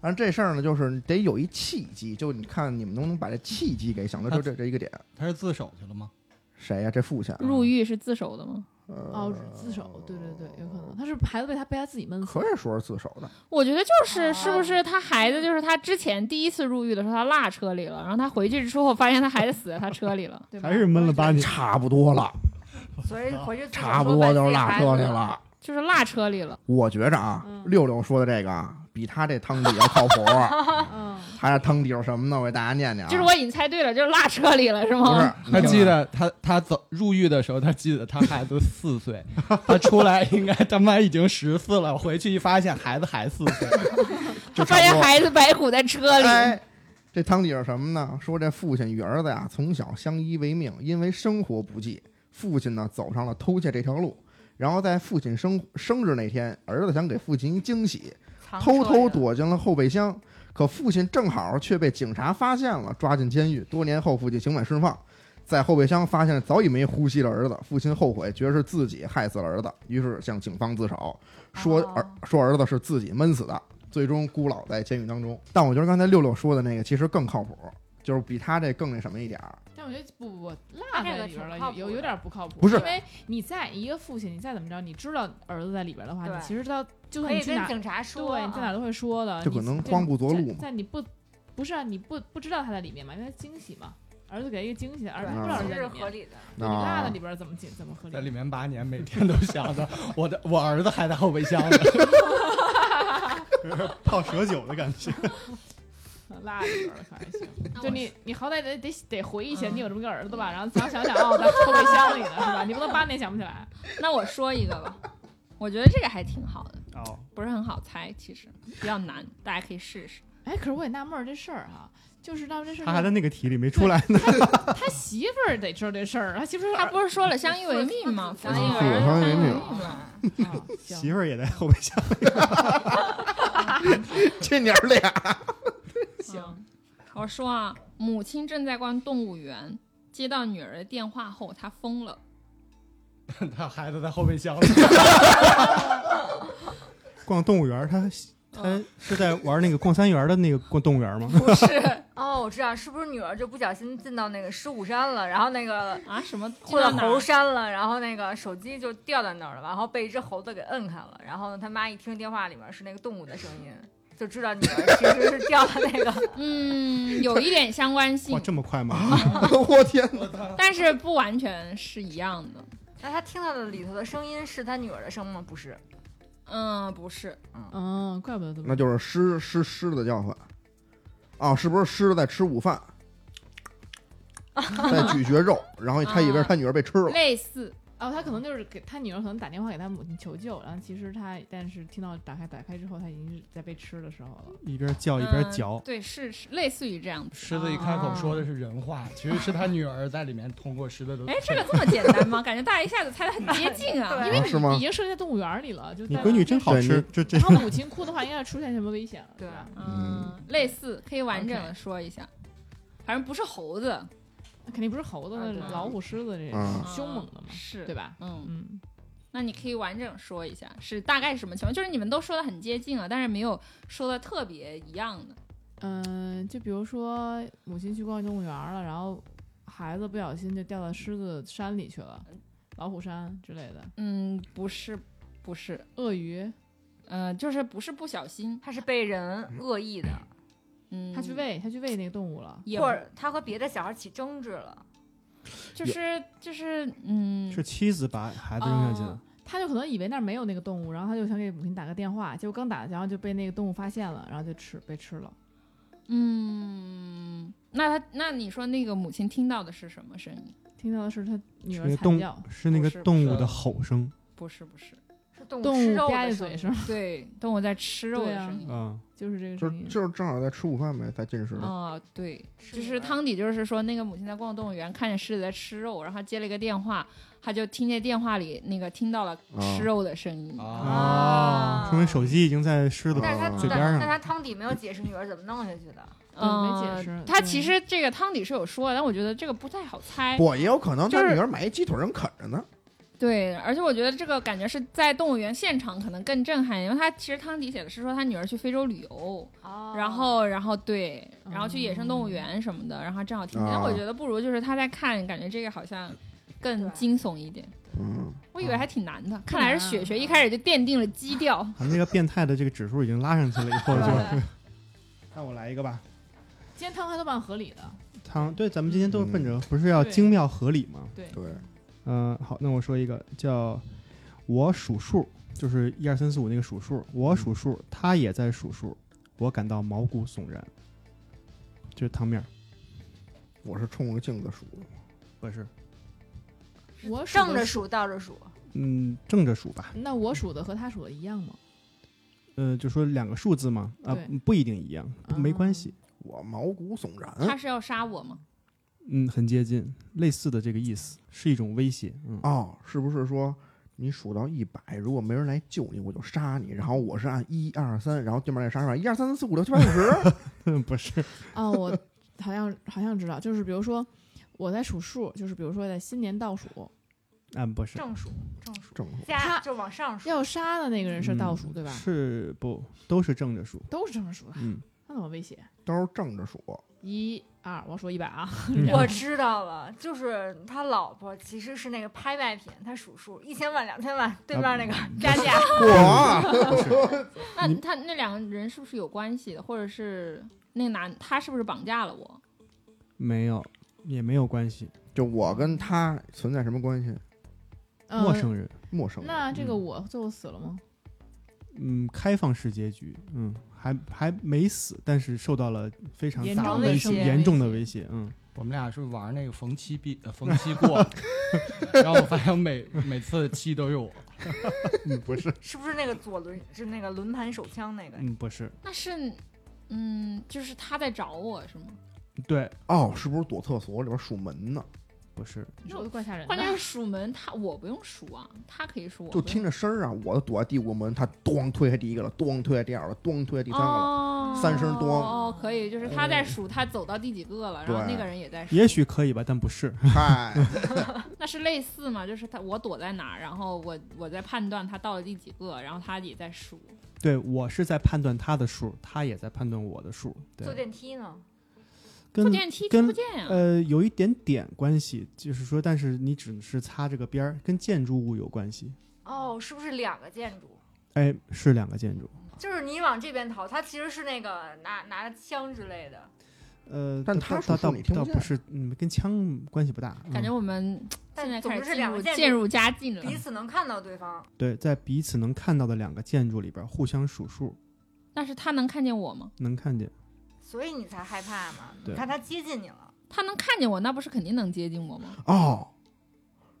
但这事儿呢，就是得有一契机，就你看你们能不能把这契机给想到，就这这一个点。他是自首去了吗？谁呀、这父亲啊入狱是自首的吗？呃哦自首，对对对，有可能他是孩子被他被他自己闷死可。以说是自首的。我觉得就是哦是不是他孩子就是他之前第一次入狱的时候他落车里了，然后他回去之后发现他孩子死在他车里了。对吧还是闷了八年？差不多了，所以回去差不多就是落车里了。就是落车里了，我觉着啊，嗯六六说的这个啊，比他这汤底要靠谱。嗯，他这汤底是什么呢？我给大家念念啊。就是我已经猜对了，就是落车里了，是吗不是？，他记得他他走入狱的时候，他记得他孩子四岁，他出来应该他妈已经十四了，回去一发现孩子还四岁，他发现孩子白虎在车里，哎，这汤底是什么呢？说这父亲与儿子呀，从小相依为命，因为生活不济，父亲呢走上了偷窃这条路。然后在父亲生生日那天，儿子想给父亲一惊喜，偷偷躲进了后备箱。可父亲正好却被警察发现了，抓进监狱。多年后，父亲刑满释放，在后备箱发现了早已没呼吸的儿子。父亲后悔，觉得是自己害死了儿子，于是向警方自首，说哦儿说儿子是自己闷死的，最终孤老在监狱当中。但我觉得刚才六六说的那个其实更靠谱，就是比他这更那什么一点儿。但我觉得不不不，落在里边了，有有点不靠谱。不是因为你在一个父亲，你再怎么着，你知道儿子在里边的话，你其实到就可算你去哪，以跟警察说，对，你在哪啊都会说的。就可能慌不择在路嘛在你不不是啊，你不不知道他在里面嘛，因为他惊喜嘛，儿子给一个惊喜，儿子对不知道其是在里面。实是合理的。对你落啊在里边怎么进怎么合理？在里面八年，每天都想着我的我儿子还在后备箱呢。泡蛇酒的感觉。落里边了可还行。就你你好歹得得得回忆起来嗯你有这么个儿子吧，然后想想想哦，在后备箱里呢是吧？你不能八年想不起来。那我说一个吧，我觉得这个还挺好的，哦，不是很好猜，其实比较难，大家可以试试。哎，可是我也纳闷儿这事儿哈，就是到这事儿。他还在那个题里没出来呢。他媳妇儿得知道这事儿，他媳妇儿他不是说了相依为命吗？相依为命相依为命媳妇儿也在后备箱。这娘儿俩，行，我说啊，母亲正在逛动物园，接到女儿的电话后，她疯了。他孩子在后备箱里，逛动物园儿，他他是在玩那个逛三园的那个逛动物园吗？不是哦，我知道，是不是女儿就不小心进到那个狮虎山了，然后那个啊，什么猴？山了，然后那个手机就掉在那儿了，然后被一只猴子给摁开了，然后呢，他妈一听电话里面是那个动物的声音，就知道女儿其实是掉了那个嗯，有一点相关哇，性，这么快吗？我天哪！但是不完全是一样的。那他听到的里头的声音是他女儿的声吗？不是，嗯，不是，嗯，怪不得这么那就是狮狮狮子的叫唤。啊，是不是狮子在吃午饭，在咀嚼肉，然后他以为是他女儿被吃了。类似，哦，他可能就是给他女儿可能打电话给他母亲求救，然后其实他但是听到打开打开之后，他已经是在被吃的时候了。一边叫一边嗯嚼。对，是是类似于这样子。狮子一开口说的是人话，其实是他女儿在里面通过狮子的。哎，这个这么简单吗？感觉大家一下子猜的很接近啊。因为你已经设计在动物园里了，就在你闺女真好吃，就这然后母亲哭的话，应该是出现什么危险了，对吧？嗯，类似，可以完整的说一下。反正不是猴子，那肯定不是猴子，那老虎、狮子这种嗯凶猛的嘛，是对？吧？嗯，嗯，那你可以完整说一下，是大概是什么情况？就是你们都说的很接近了，但是没有说的特别一样的。嗯，就比如说母亲去逛动物园了，然后孩子不小心就掉到狮子山里去了，老虎山之类的，嗯，不是，不是，鳄鱼，呃，就是不是不小心，他是被人恶意的，嗯，他去喂，他去喂那个动物了。也或者他和别的小孩起争执了。就是就是嗯，是妻子把孩子扔下去的哦。他就可能以为那儿没有那个动物，然后他就想给母亲打个电话，结果刚打，然后就被那个动物发现了，然后就吃被吃了。嗯，那他那你说那个母亲听到的是什么声音？听到的是他女儿是那动惨叫，是那个动物的吼声不是不，是动物动物吃肉吧唧的声音嘴是吗？对，动物在吃肉的对啊声音。啊，就是这个声音。就就是正好在吃午饭呗，在进食的。啊、对，就是汤底，就是说那个母亲在逛动物园，看见狮子在吃肉，然后接了一个电话，他就听见电话里那个听到了啊吃肉的声音。啊，说明手机已经在狮子但是他嘴边上了。但但他汤底没有解释女儿怎么弄下去的。嗯没嗯，解释他其实这个汤底是有说的，但我觉得这个不太好猜。不，也有可能就是他女儿买一鸡腿正啃着呢。对，而且我觉得这个感觉是在动物园现场可能更震撼，因为他其实汤迪写的是说他女儿去非洲旅游，哦然后然后对，然后去野生动物哦园什么的，然后正好听见。我觉得不如就是他在看，感觉这个好像更惊悚一点。嗯，我以为还挺难的，看来是雪雪一开始就奠定了基 调。咱们这个变态的这个指数已经拉上去了，以后就对 那我来一个吧。今天汤还都蛮合理的，汤对，咱们今天都是奔着不是要精妙合理吗？对，对，嗯、好，那我说一个叫我数数，就是一二三四五那个数数，我数数，他也在数数，我感到毛骨悚然。就是汤面儿，我是冲着镜子数的。不是，我数的正着数，倒着数。嗯，正着数吧。那我数的和他数的一样吗？呃，就说两个数字嘛，啊、对不一定一样，不没关系。我毛骨悚然。他是要杀我吗？嗯，很接近，类似的这个意思，是一种威胁。嗯，哦，是不是说你数到一百，如果没人来救你，我就杀你？然后我是按一二三，然后对面再杀出来一二三四四五六七八九十。不是，哦，我好像好像知道，就是比如说我在数数，就是比如说在新年倒数，嗯，不是，正数，正数，正数加他就往上数。要杀的那个人是倒数，嗯对吧？是不都是正着数？都是正着数的，嗯，那怎么威胁？都是正着数。一二，我数一百啊，嗯我知道了，就是他老婆其实是那个拍卖品，他数数一千万、两千万，对面那个加价。我 那他那两个人是不是有关系的，或者是那男他是不是绑架了我？没有，也没有关系，就我跟他存在什么关系？呃陌生人。陌生人。那这个我最后死了吗？嗯，开放式结局，嗯，还还没死，但是受到了非常严大的威胁，重的威胁严重的威胁，嗯，我们俩是玩那个逢七必呃逢七过，然后我发现每每次七都有 不是，是不是那个左轮是那个轮盘手枪那个？嗯，不是，那是，嗯，就是他在找我是吗？对，哦，是不是躲厕所里边数门呢？不是，那我就怪吓人的。关键是数门，他我不用数啊，他可以数我。就听着声儿啊，我躲在第五个门，他咣推开第一个了，咣推开第二个了，咣推开第三个了。哦，三声咚哦，可以，就是他在数他走到第几个了，然后那个人也在数。也许可以吧，但不是，嗨 那是类似嘛？就是他我躲在哪儿，然后我我在判断他到了第几个，然后他也在数。对我是在判断他的数，他也在判断我的数，坐，电梯呢？跟坐电梯听跟不见呀、呃有一点点关系，就是说，但是你只是擦这个边儿，跟建筑物有关系，哦，是不是两个建筑？哎，是两个建筑，就是你往这边逃，他其实是那个拿拿枪之类的。呃，但他倒倒他数数你听不见倒不是，嗯，跟枪关系不大，感觉嗯我们现在开始进入两个建筑渐入佳境了。彼此能看到对方，对，在彼此能看到的两个建筑里边互相数数，但是他能看见我吗？能看见。所以你才害怕嘛。你看他接近你了，他能看见我，那不是肯定能接近我吗？哦，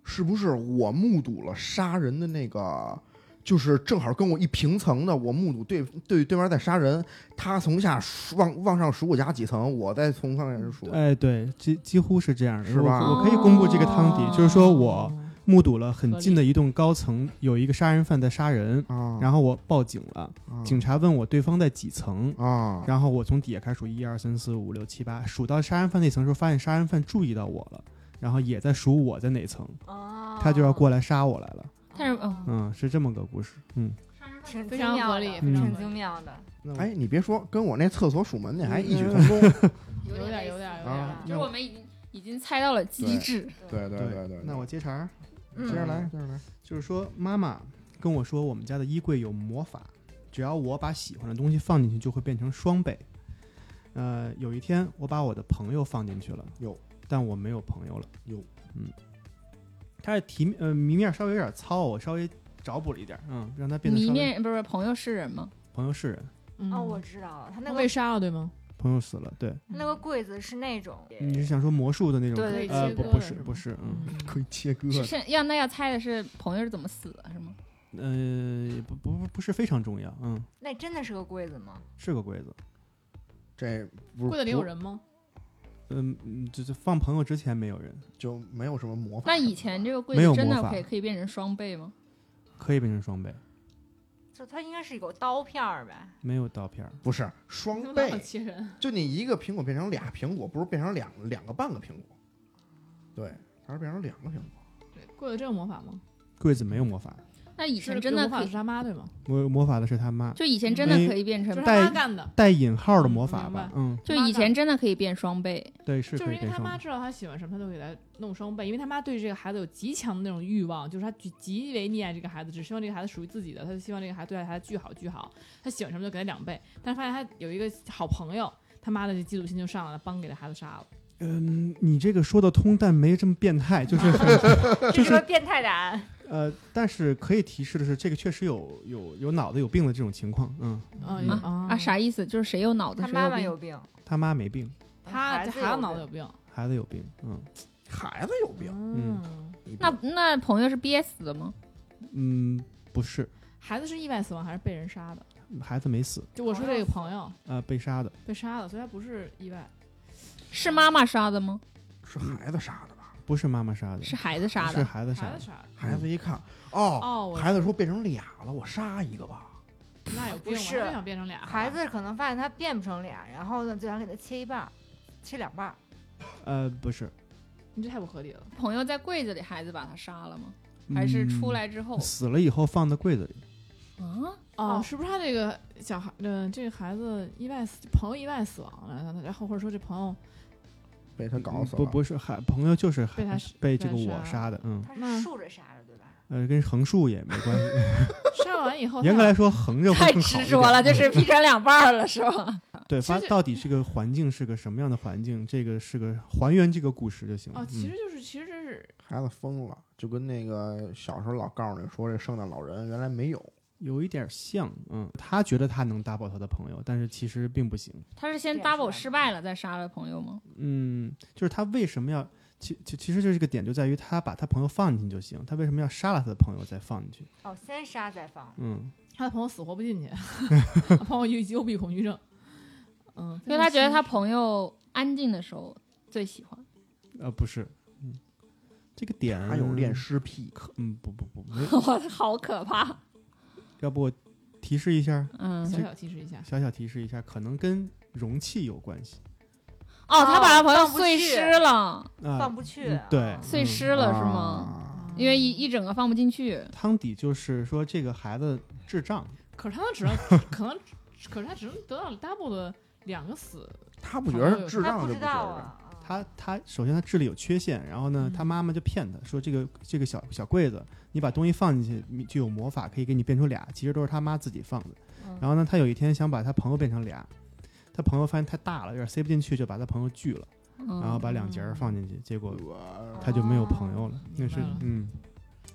是不是我目睹了杀人的那个？就是正好跟我一平层的，我目睹对对对面在杀人，他从下数往往上数我家几层，我再从上面数。哎，对，几几乎是这样的，是吧我我可以公布这个汤底，就是说我哦目睹了很近的一栋高层有一个杀人犯在杀人，啊，然后我报警了，啊。警察问我对方在几层，啊，然后我从底下开始数一二三四五六七八，数到杀人犯那层的时候，发现杀人犯注意到我了，然后也在数我在哪层，哦，他就要过来杀我来了。但是，嗯，嗯，是这么个故事。嗯，挺非精妙的常合理非常挺合理。精妙的。那哎，你别说，跟我那厕所数门那还异曲嗯。同工。有点有点有啊点，就是我们已经已经猜到了机制。对对对对，那我接茬儿，嗯接着来，接着来。就是说妈妈跟我说我们家的衣柜有魔法，只要我把喜欢的东西放进去，就会变成双倍。呃，有一天我把我的朋友放进去了，有，但我没有朋友了，有，嗯，他的题呃谜面稍微有点糙，我稍微找补了一点，嗯，让它变得谜面不是朋友是人吗？朋友是人，嗯哦，我知道了，他那个被杀了对吗？朋友死了，对，那个柜子是那种，你是想说魔术的那种？对对呃，不不是不是，嗯，可以切割是是要那要猜的是朋友是怎么死的，是吗？呃，不不不不是非常重要，嗯，那真的是个柜子吗？是个柜子，这柜子里有人吗？嗯嗯，就是放朋友之前没有人，就没有什么魔法那。以前这个柜子真的可以可以变成双倍吗？可以变成双倍，就它应该是有刀片儿呗。没有刀片儿，不是双那么倍，切人，就你一个苹果变成俩苹果，不是变成两两个半个苹果，对，它是变成两个苹果。对，柜子真有魔法吗？柜子没有魔法，那以前真的可以有魔法是，他妈对吗？魔魔法的是他妈，就以前真的可以变成就是，带他干的，带引号的嗯魔法，吧嗯，就以前真的可以变双倍。对，是就是因为。他妈知道他喜欢什么，他就给他弄双倍，因为他妈对这个孩子有极强的那种欲望，就是他极极为溺爱这个孩子，只希望这个孩子属于自己的，他就希望这个孩子对待孩子巨好巨好，他喜欢什么就给他两倍，但是发现他有一个好朋友，他妈的这嫉妒心就上来了，帮给他孩子杀了。嗯，你这个说得通，但没这么变态，就是 就是个变态答案。呃，但是可以提示的是，这个确实有有有脑子有病的这种情况，嗯，嗯啊啊啊，啥意思？就是谁有脑子他妈妈有病，他妈没病，他这孩子脑子有病。孩子有病，嗯孩子有病，嗯，你那那朋友是憋死的吗？嗯，不是，孩子是意外死亡还是被人杀的？孩子没死，就我说这个朋友呃，被杀的，被杀的，所以他不是意外。是妈妈杀的吗？是孩子杀的吧？不是妈妈杀的，是孩子杀的。孩子杀的孩子，杀的。孩子一看，哦，哦，孩子说变成俩了，我杀一个吧。那也？不是想变成俩孩子可能发现他变不成俩，然后呢就想给他切一半，切两半。呃，不是，你这太不合理了。朋友在柜子里，孩子把他杀了吗？还是出来之后嗯？死了以后放在柜子里，啊？哦，哦是不是他这个小孩，嗯，这个孩子意外死，朋友意外死亡了，然后或者说这朋友被他搞死了。不不是还朋友就是被他被这个我杀的，嗯，他是竖着杀的，对吧？呃，跟横竖也没关系，杀完以后，严格来说横着会太更好一执着了，就是劈成两半儿了，是吧？对，发到底这个环境是个什么样的环境，这个是个还原这个故事就行了。哦，其嗯实就是其实这是孩子疯了，就跟那个小时候老告诉你说这圣诞老人原来没有，有一点像，嗯，他觉得他能 double 他的朋友，但是其实并不行。他是先 double 失败了，再杀了朋友吗？嗯，就是他为什么要，其其其实就是这个点就在于他把他朋友放进去就行，他为什么要杀了他的朋友再放进去？哦，先杀再放。嗯，他的朋友死活不进去，他朋友有幽闭恐惧症。嗯，因为他觉得他朋友安静的时候最喜欢。呃，不是，嗯，这个点他有恋尸癖，可，嗯，不不不，好可怕。要不我提示一下，嗯，小小提示一下，小小提示一下，可能跟容器有关系哦，他把他朋友放碎尸了，啊。放不去嗯对啊碎尸了是吗？啊因为一一整个放不进去。汤底就是说这个孩子智障，可是他能只能可能，可是他只能得到 double 的两个死。他不觉得是智他不知障就不觉得。他他首先他智力有缺陷，然后呢，嗯。他妈妈就骗他说这个这个小小柜子，你把东西放进去你就有魔法，可以给你变出俩，其实都是他妈自己放的。嗯。然后呢，他有一天想把他朋友变成俩，他朋友发现太大了，有点塞不进去，就把他朋友锯了，嗯，然后把两截儿放进去，结果他就没有朋友了。那是嗯。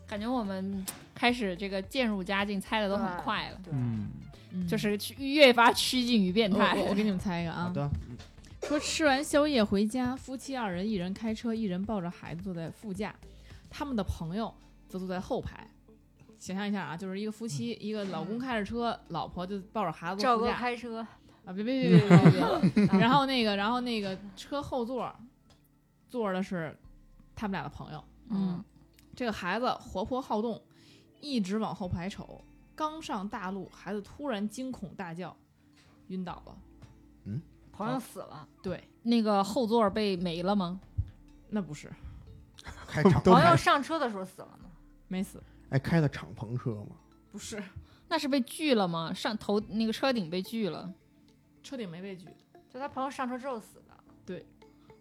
感觉我们开始这个渐入佳境，猜的都很快了，嗯，嗯。就是越发趋近于变态。我给你们猜一个啊，好的，说吃完宵夜回家，夫妻二人，一人开车，一人抱着孩子坐在副驾，他们的朋友则坐在后排。想象一下啊，就是一个夫妻，一个老公开着车，老婆就抱着孩子赵哥坐副驾开车，啊，别别别别别别别，然后那个，然后那个车后座坐的是他们俩的朋友，嗯，这个孩子活泼好动，一直往后排瞅，刚上大路，孩子突然惊恐大叫，晕倒了。朋友死了，对，那个后座被没了吗？那不是开敞朋篷友上车的时候死了吗？没死，哎开的敞篷车吗，不是那是被锯了吗？上头那个车顶被锯了，车顶没被锯，就他朋友上车之后死的。对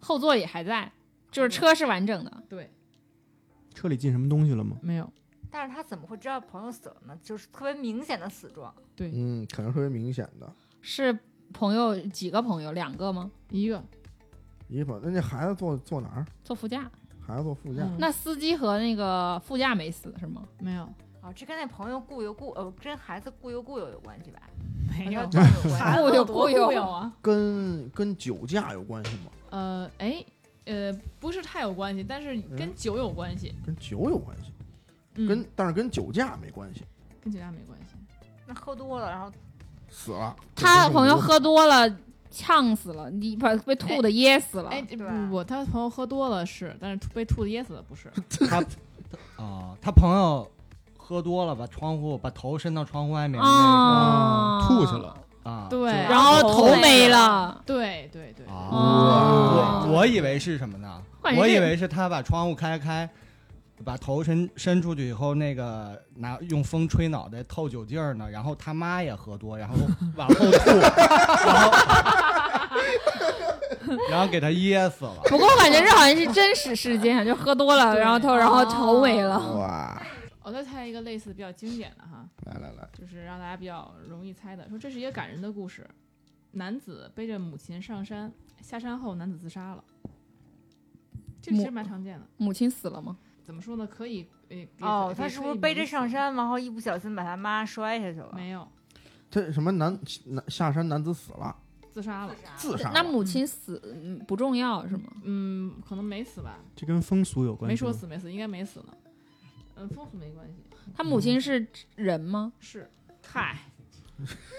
后座也还在，就是车是完整的。对，车里进什么东西了吗？没有，但是他怎么会知道朋友死了呢？就是特别明显的死状。对，嗯，可能特别明显的。是朋友几个朋友？两个吗？一个一个，那那孩子坐坐哪儿？坐副驾。孩子坐副驾。嗯那司机和那个副驾没死是吗？没有哦，这跟那朋友雇有雇呃，跟孩子雇有雇有有关系吧？没有和，他有关系。固有多固有有啊。跟跟酒驾有关系吗？呃，哎，呃，不是太有关系，但是跟酒有关系，跟酒有关系，嗯，跟但是跟酒驾没关系。跟酒驾没关系。那喝多了，然后死了。他的朋友喝多了，呛死了，你把被吐的噎死了。哎，不不不，他朋友喝多了是，但是被吐的噎死的不是。他啊，他朋友喝多了，把窗户把头伸到窗户外面那啊，吐去了。啊，对，然后头没了。对对对，我我以为是什么呢？我以为是他把窗户开开，把头伸伸出去以后，那个拿用风吹脑袋透酒劲儿呢，然后他妈也喝多，然后往后吐，然后然后给他噎死了。不过我感觉这好像是真实事件，就喝多了，然后头然后头尾了。哇，我再猜一个类似比较经典的哈，来来来，就是让大家比较容易猜的，说这是一个感人的故事。男子背着母亲上山，下山后男子自杀了。这个其实蛮常见的。母亲死了吗？怎么说呢？可以，呃，也哦，他是不是背着上？山，然后一不小心把他妈摔下去了？没有，这什么男男下山男子死了，自杀了。自杀。那母亲死嗯不重要是吗？嗯，可能没死吧，这跟风俗有关系？没说死没死，应该没死呢。嗯，风俗没关系，他母亲是人吗？是，嗨，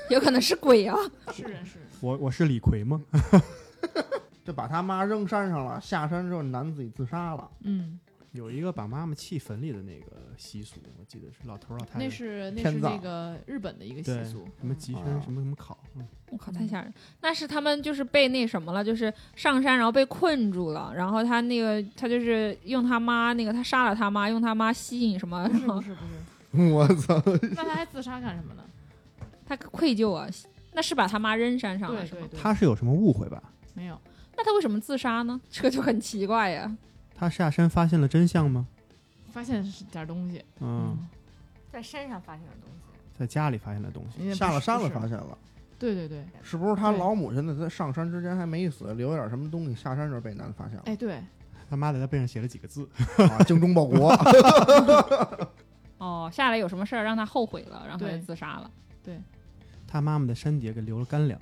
有可能是鬼啊！是人是人。我我是李逵吗？就把他妈扔山上了，下山之后男自己自杀了。嗯，有一个把妈妈弃坟里的那个习俗，我记得是老头儿老太太。那是那是那个日本的一个习俗。什么吉啊身什么什么考，嗯我靠，太吓人！那是他们就是被那什么了，就是上山然后被困住了，然后他那个他就是用他妈那个他杀了他妈，用他妈吸引什么，不是不是不是，我操！那他还自杀干什么呢？他愧疚啊。那是把他妈扔山上了是吗？对对对，他是有什么误会吧？没有，那他为什么自杀呢？这个就很奇怪呀。他下山发现了真相吗？发现是点东西。嗯，在山上发现的东西。在家里发现的东西。下了山了，发现了，对对对，是不是他老母亲呢？在上山之前还没死，留点什么东西，下山时候被男的发现了。哎对，他妈在他背上写了几个字，啊，精忠报国。哦，下来有什么事儿让他后悔了，然后他就自杀了。对他妈妈在山底下给留了干粮。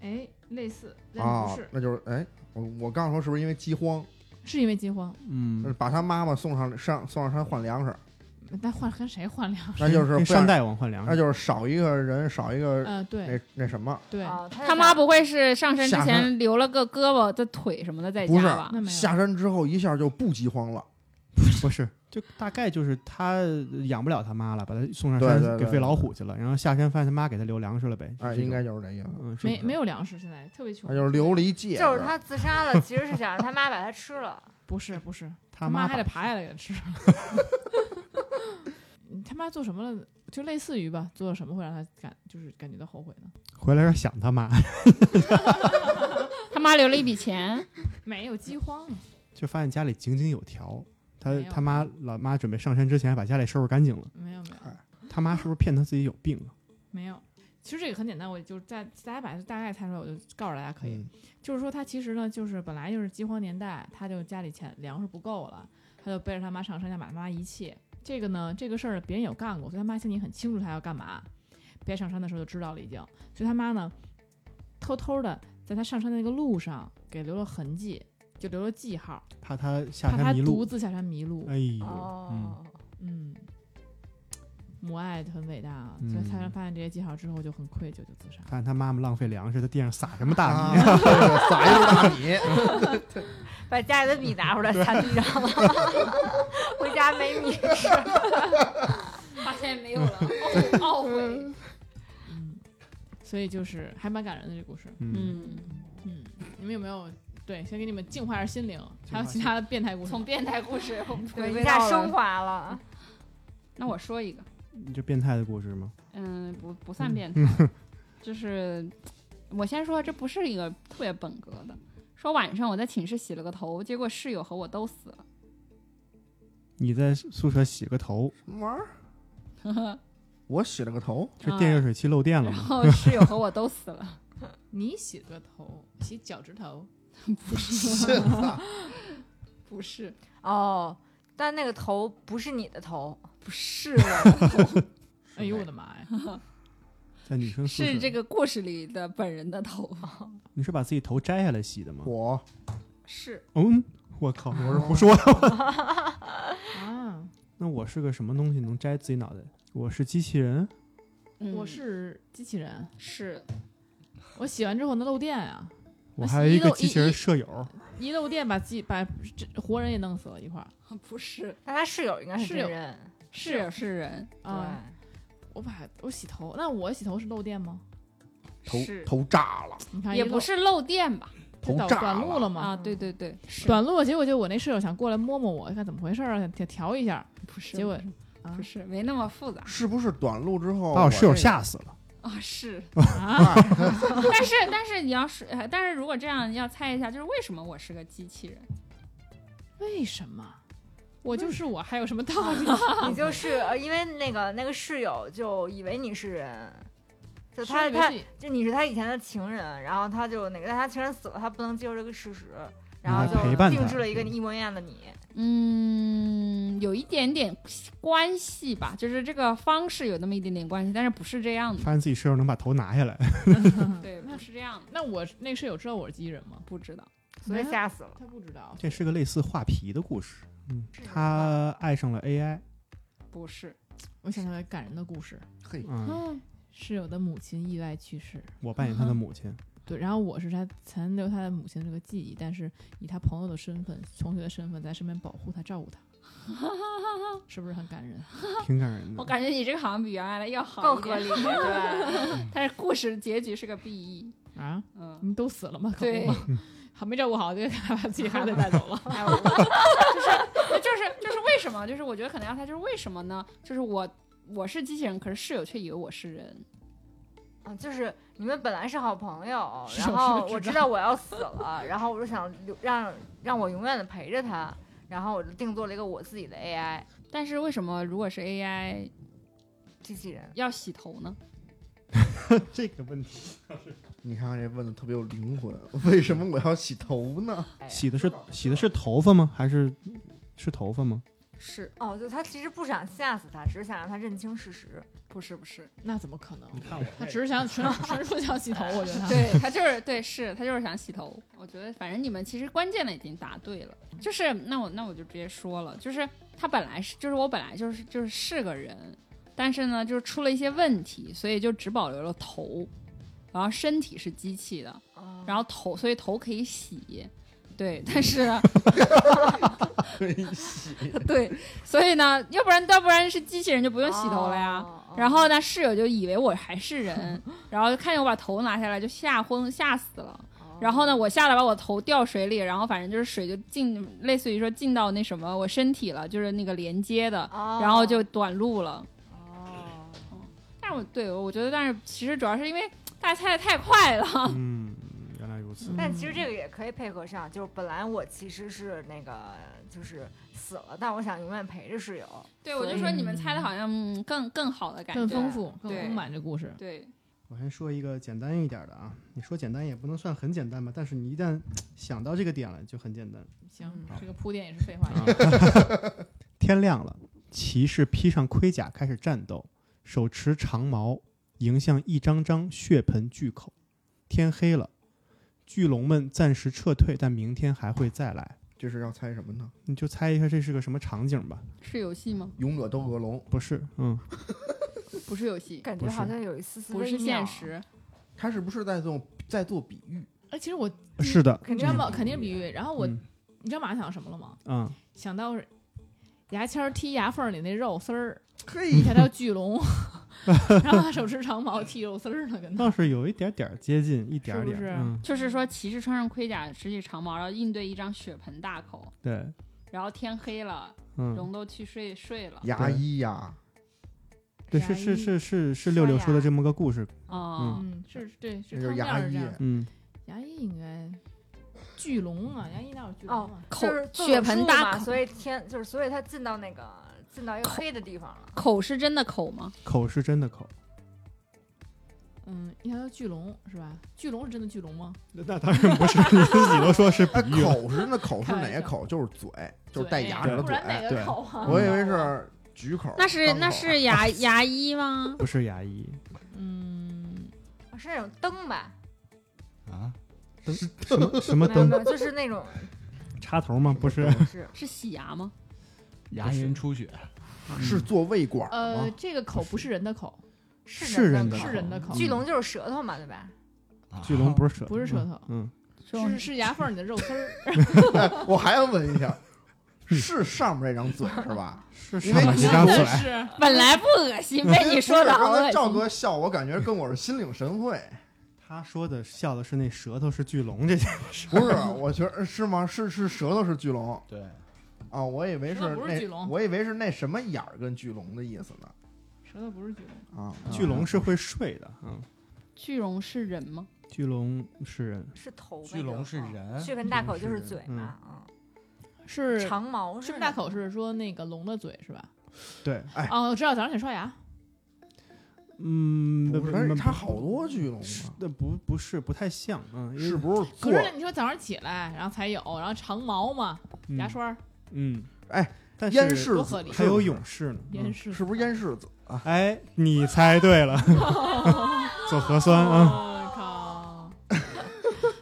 哎，类似，但啊不是，，那就是哎，我我刚说是不是因为饥荒，是因为饥荒。嗯，把他妈妈送上上送上山换粮食，那换跟谁换粮食？那就是山大王换粮食。那就是少一个人，少一个嗯，对那那什么，对，哦，他他妈不会是上山之下前留了个胳膊、的腿什么的在不是家吧？那没有下山之后一下就不饥荒了。不是，就大概就是他养不了他妈了，把他送上山给喂老虎去了，然后下山发现他妈给他留粮食了呗。哎，应该就是这意思。嗯，是没没有粮食，现在特别穷那。就是留了一戒，就是他自杀了，其实是想让他妈把他吃了。不是不是，他妈还得爬下来给他吃。嗯他妈做什么了？就类似于吧，做了什么会让他感就是感觉到后悔呢？回来有点想他妈，他妈留了一笔钱，没有饥荒啊，就发现家里井井有条。他他妈老妈准备上山之前把家里收拾干净了。没有没有他妈是不是骗他自己有病啊？没有。其实这个很简单，我就在大家把它大概猜出来，我就告诉大家可以。嗯就是说他其实呢，就是本来就是饥荒年代，他就家里钱粮食不够了，他就背着他妈上山，想把他妈遗弃。这个呢，这个事儿别人有干过，所以他妈心里很清楚他要干嘛。别上山的时候就知道了已经，所以他妈呢，偷偷的在他上山的那个路上给留了痕迹，就留了记号，怕他下怕他山迷路。独自下山迷路。哎呦，嗯，哦，嗯，母爱很伟大啊，所以他嗯发现这些记号之后就很愧疚，就自杀。发现他妈妈浪费粮食，在地上撒什么大啊米？撒一溜大米，把家里的米拿出来撒地上了，回家没米吃。发现没有了，懊懊悔。嗯，所以就是还蛮感人的这故事。嗯，嗯，嗯，你们有没有对先给你们净化一下心灵？还有其他的变态故事？从变态故事我们对，回一下到。升华了。那我说一个，你这变态的故事吗？嗯，不不算变态，就是我先说，这不是一个特别本格的。说晚上我在寝室洗了个头，结果室友和我都死了。你在宿舍洗个头，什么玩意儿？我洗了个头，是电热水器漏电了然？后室友和我都死了。你洗个头，洗脚趾头，不是，不是，哦，但那个头不是你的头，不是我的头，哎呦我的妈呀！在女生宿舍，是这个故事里的本人的头。你是把自己头摘下来洗的吗？我是，嗯，我靠，我是胡说的。啊，那我是个什么东西能摘自己脑袋？我是机器人，嗯。我是机器人，是。我洗完之后能漏电呀、我还有一个一机器人一舍友，一漏电把机把这活人也弄死了一块儿 不是但他室友应该是室友真人。室友是人？啊！我把我洗头，那我洗头是漏电吗？头头炸了，你看也不是漏电吧？头炸短短路了了吗？啊，对对对，短路了，结果就我那室友想过来摸摸我，看怎么回事儿啊，想调一下，不是？结果不是不是没那么复杂是不是短路之后把我室友吓死了。啊，是。啊，但是但是你要是，呃但是如果这样要猜一下，就是为什么我是个机器人？为什么？我就是我，还有什么道理？你就是呃，因为那个那个室友就以为你是人，就他他就你是他以前的情人，然后他就那个，但他情人死了，他不能接受这个事实，然后就定制了一个一模一样的你。嗯，有一点点关系吧，就是这个方式有那么一点点关系，但是不是这样的。发现自己室友能把头拿下来，对，不是这样的，那我那室友知道我是机器人吗？不知道。所以吓死了。他不知道。这是个类似画皮的故事。嗯，他爱上了 AI，不是，我想起来感人的故事，嘿，嗯，嗯，室友的母亲意外去世，我扮演他的母亲，对，然后我是他残留他的母亲这个记忆，但是以他朋友的身份、同学的身份在身边保护他、照顾他，是不是很感人？挺感人的。我感觉你这个好像比原来的要好一点更合理，对，但是故事结局是个 BE。啊，嗯，你都死了吗？可对不嘛，好没照顾好，就把自己孩子带走了。哎我就是就是就是为什么？就是我觉得可能要他，就是为什么呢？就是我我是机器人，可是室友却以为我是人。嗯，就是你们本来是好朋友，然后我知道我要死了，然后我就想留让让我永远的陪着他，然后我就定做了一个我自己的 AI 但是为什么如果是 AI 机器人。要洗头呢？这个问题，你看看这问的特别有灵魂，为什么我要洗头呢？哎洗的是洗的是头发吗？还是是头发吗？是哦，就他其实不想吓死他，只是想让他认清事实。不是不是？那怎么可能？你看我，他只是想纯纯属想洗头，我觉得他。对他就是对，是他就是想洗头。我觉得反正你们其实关键的已经答对了，就是那我那我就直接说了，就是他本来是就是我本来就是就是是个人，但是呢就是出了一些问题，所以就只保留了头，然后身体是机器的，哦然后头所以头可以洗。对，但是可以洗，对，所以呢，要不然要不然是机器人就不用洗头了呀。哦然后呢，室友就以为我还是人，然后看见我把头拿下来就吓昏吓死了。哦然后呢，我下来把我头掉水里，然后反正就是水就进，类似于说进到那什么我身体了，就是那个连接的，哦然后就短路了。哦，但是我对我觉得，但是其实主要是因为大家猜的太快了。嗯，如此。但其实这个也可以配合上，就是本来我其实是那个就是死了，但我想永远陪着室友。对，我就说你们猜的好像嗯更更好的感觉，更丰富、更丰满这故事。对，我先说一个简单一点的啊，你说简单也不能算很简单吧，但是你一旦想到这个点了，就很简单。行嗯，这个铺垫也是废话。啊 天亮了，骑士披上盔甲开始战斗，手持长矛迎向一张张血盆巨口。天黑了，巨龙们暂时撤退，但明天还会再来。这是要猜什么呢？你就猜一下这是个什么场景吧？是游戏吗？勇者斗恶龙，不是，嗯，不是游戏，感觉好像有一丝丝不是现。实。他是不是在做在做比喻？哎，其实我是的，你知道吗？肯定比喻。然后我，嗯你知道马上想到什么了吗？嗯，想到牙签儿剔牙缝里那肉丝儿，嘿一条条巨龙，然后他 手持长矛剃肉丝儿呢，跟他。倒是有一点点儿接近，一点儿点，是是嗯，就是说，骑士穿上盔甲，拾起长矛，然后应对一张血盆大口。对，然后天黑了，嗯，龙都去睡睡了。牙医呀，对，是是是是是六六说的这么个故事，哦，嗯，是对，是牙医。嗯，牙医应该巨龙啊，牙医哪有巨龙哦啊？口就是血盆大口所以天就是所以他进到那个进到一个黑的地方了。口是真的口吗？口是真的口，嗯，一条叫巨龙是吧？巨龙是真的巨龙吗？那那当然不是，你自己都说是哎，比喻。口是那口是哪个口？就是嘴，就是带牙齿的嘴。不然哪对个口啊？我以为是举口，那是那是牙 牙医吗？不是牙医，嗯，啊是那种灯吧？啊，什么什么灯没有，就是那种插头吗？不是，不是是洗牙吗？牙龈出血，是做胃管呃，这个口不是人的口，是人的口是人的口，巨龙就是舌头嘛，对吧？啊巨龙不是舌头，不是舌头嗯，是是牙缝里的肉丝儿。我还要问一下，是上面这张嘴是吧？是上面你这张嘴，是，本来不恶心，被你说的好刚才赵。哥笑，我感觉跟我是心领神会。他说的笑的是那舌头是巨龙这件事，不是，我觉得是吗？是是舌头是巨龙对，啊，我以为是那不是巨龙我以为是那什么眼儿跟巨龙的意思呢 舌头不是巨龙。啊。巨龙是会睡的，嗯，巨龙是人吗？巨龙是人，是头那个。巨龙是嗯人，血盆大口就是嘴嘛，嗯，是长毛巨大口是说那个龙的嘴是吧？对，哎哦，我知道，早上起刷牙。嗯，不是，不它好多巨龙是啊，那不不是不太像，嗯，因为是不是可做是你说早上起来，然后才有，然后长毛嘛，嗯牙刷儿、嗯，哎，但是还有勇士呢，是不是燕世子啊？哎，你猜对了，做核酸啊，我靠！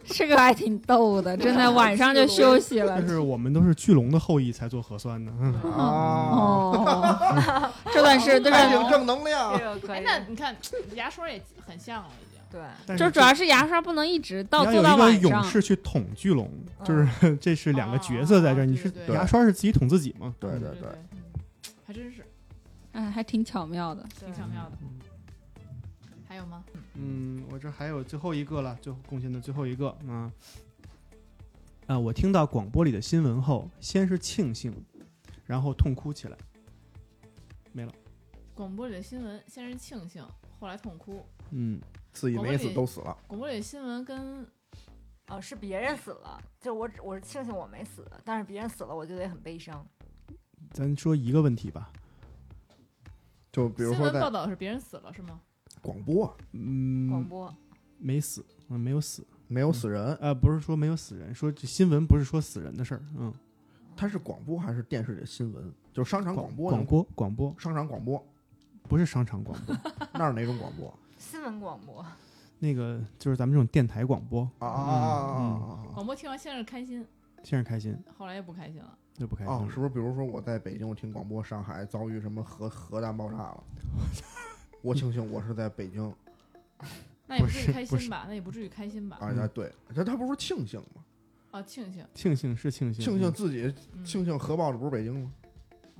这个还挺逗的，真的晚上就休息了但。是我们都是巨龙的后裔才做核酸的，嗯，啊，哦，这段是这段太有正能量这。个可哎以，，那你看牙刷也很像了。对，就主要是牙刷不能一直到做到晚上。勇士去捅巨龙，就是 这是两个角色在这儿，哦你是对对牙刷是自己捅自己吗？对对对还真是哎，还挺巧妙的。挺巧妙的。还有吗？嗯，我这还有最后一个了，最后贡献的最后一个啊啊！我听到广播里的新闻后，先是庆幸，然后痛哭起来，没了。广播里的新闻先是庆幸，后来痛哭。嗯，自己没死都死了，广播里新闻跟哦，是别人死了，就我只我是庆幸我没死，但是别人死了我就得很悲伤。咱说一个问题吧。就比如说新闻报道是别人死了是吗？广播嗯广嗯，播没死，嗯，没有死。没有死人，呃，不是说没有死人，说这新闻不是说死人的事儿。嗯，它是广播还是电视里的新闻？就是商场广播，广播广播商场广播，不是商场广播，那是哪种广播？新闻广播，那个就是咱们这种电台广播。啊啊啊啊啊啊！广播听完先是开心，先是开心，后来又不开心了。就不开心。哦，是不是？比如说我在北京，我听广播，上海遭遇什么核核弹爆炸了，我庆幸我是在北京那也不至于开心吧？那也不至于开心吧？啊！那对，这他不是庆幸吗？啊，庆幸，庆幸是庆幸，庆幸自己嗯庆幸核爆的不是北京吗？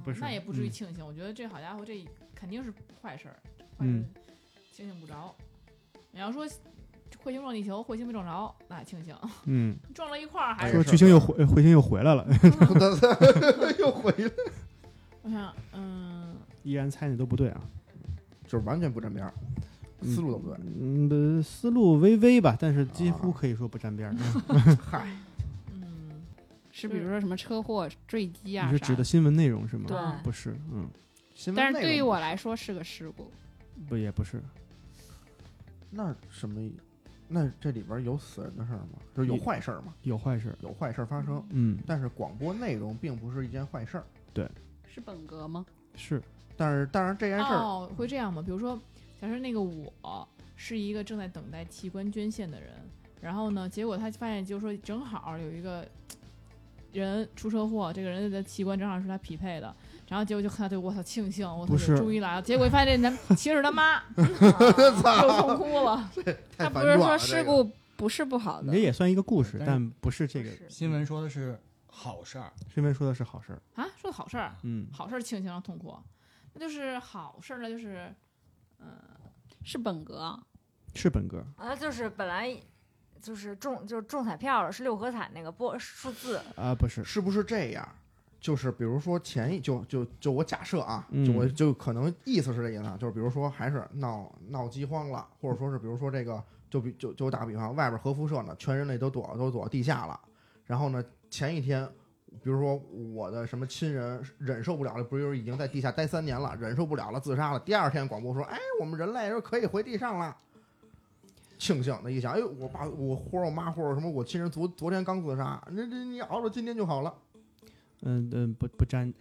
不是那也不至于嗯庆幸。我觉得这好家伙，这肯定是坏事儿，嗯事庆幸不着。你要说彗星撞地球，彗星没撞着，那庆幸；嗯，撞了一块儿还说巨星又回彗星又回来了，又回来，我想，嗯，依然猜那都不对啊。就是完全不沾边儿，嗯思路都不对。嗯，的思路微微吧，但是几乎啊可以说不沾边儿。嗯 嗨，嗯，是比如说什么车祸、坠机啊你是指的新闻内容是吗？对不是，嗯，新闻但是对于我来说是个事故。不也不是，那什么？那这里边有死人的事儿吗？就是有有坏事儿吗？有坏事儿。有坏事儿发生，嗯，但是广播内容并不是一件坏事儿。对是本格吗？是，但是，但是这件事儿，哦，会这样吗？比如说，假设那个我是一个正在等待器官捐献的人，然后呢，结果他发现就是说正好有一个人出车祸，这个人的器官正好是他匹配的，然后结果就看他就我操庆幸，我终于来了，结果一发现这男其实是他妈，又痛哭了。太他不是说。事故不是不好的你这，也算一个故事，但不是这个。新闻说的是好事儿，新闻说的是好事儿。啊，说的好事儿，嗯，好事儿庆幸让痛哭，那就是好事儿，那就是嗯是本格啊。是本格。啊，就是本来就是中就是中彩票了，是六合彩那个波数字，啊，不是，是不是这样？就是比如说前一就就就我假设啊，嗯就我就可能意思是这意思啊，就是比如说还是闹闹饥荒了，或者说是比如说这个就比就就打个比方，外边核辐射呢，全人类都躲都躲地下了，然后呢，前一天，比如说我的什么亲人忍受不了了，不是已经在地下待三年了，忍受不了了，自杀了。第二天广播说，哎，我们人类是可以回地上了。庆幸的一想，哎，我爸、我或者我妈或者什么我亲人昨昨天刚自杀，那这你熬到今天就好了，嗯嗯，不 不沾。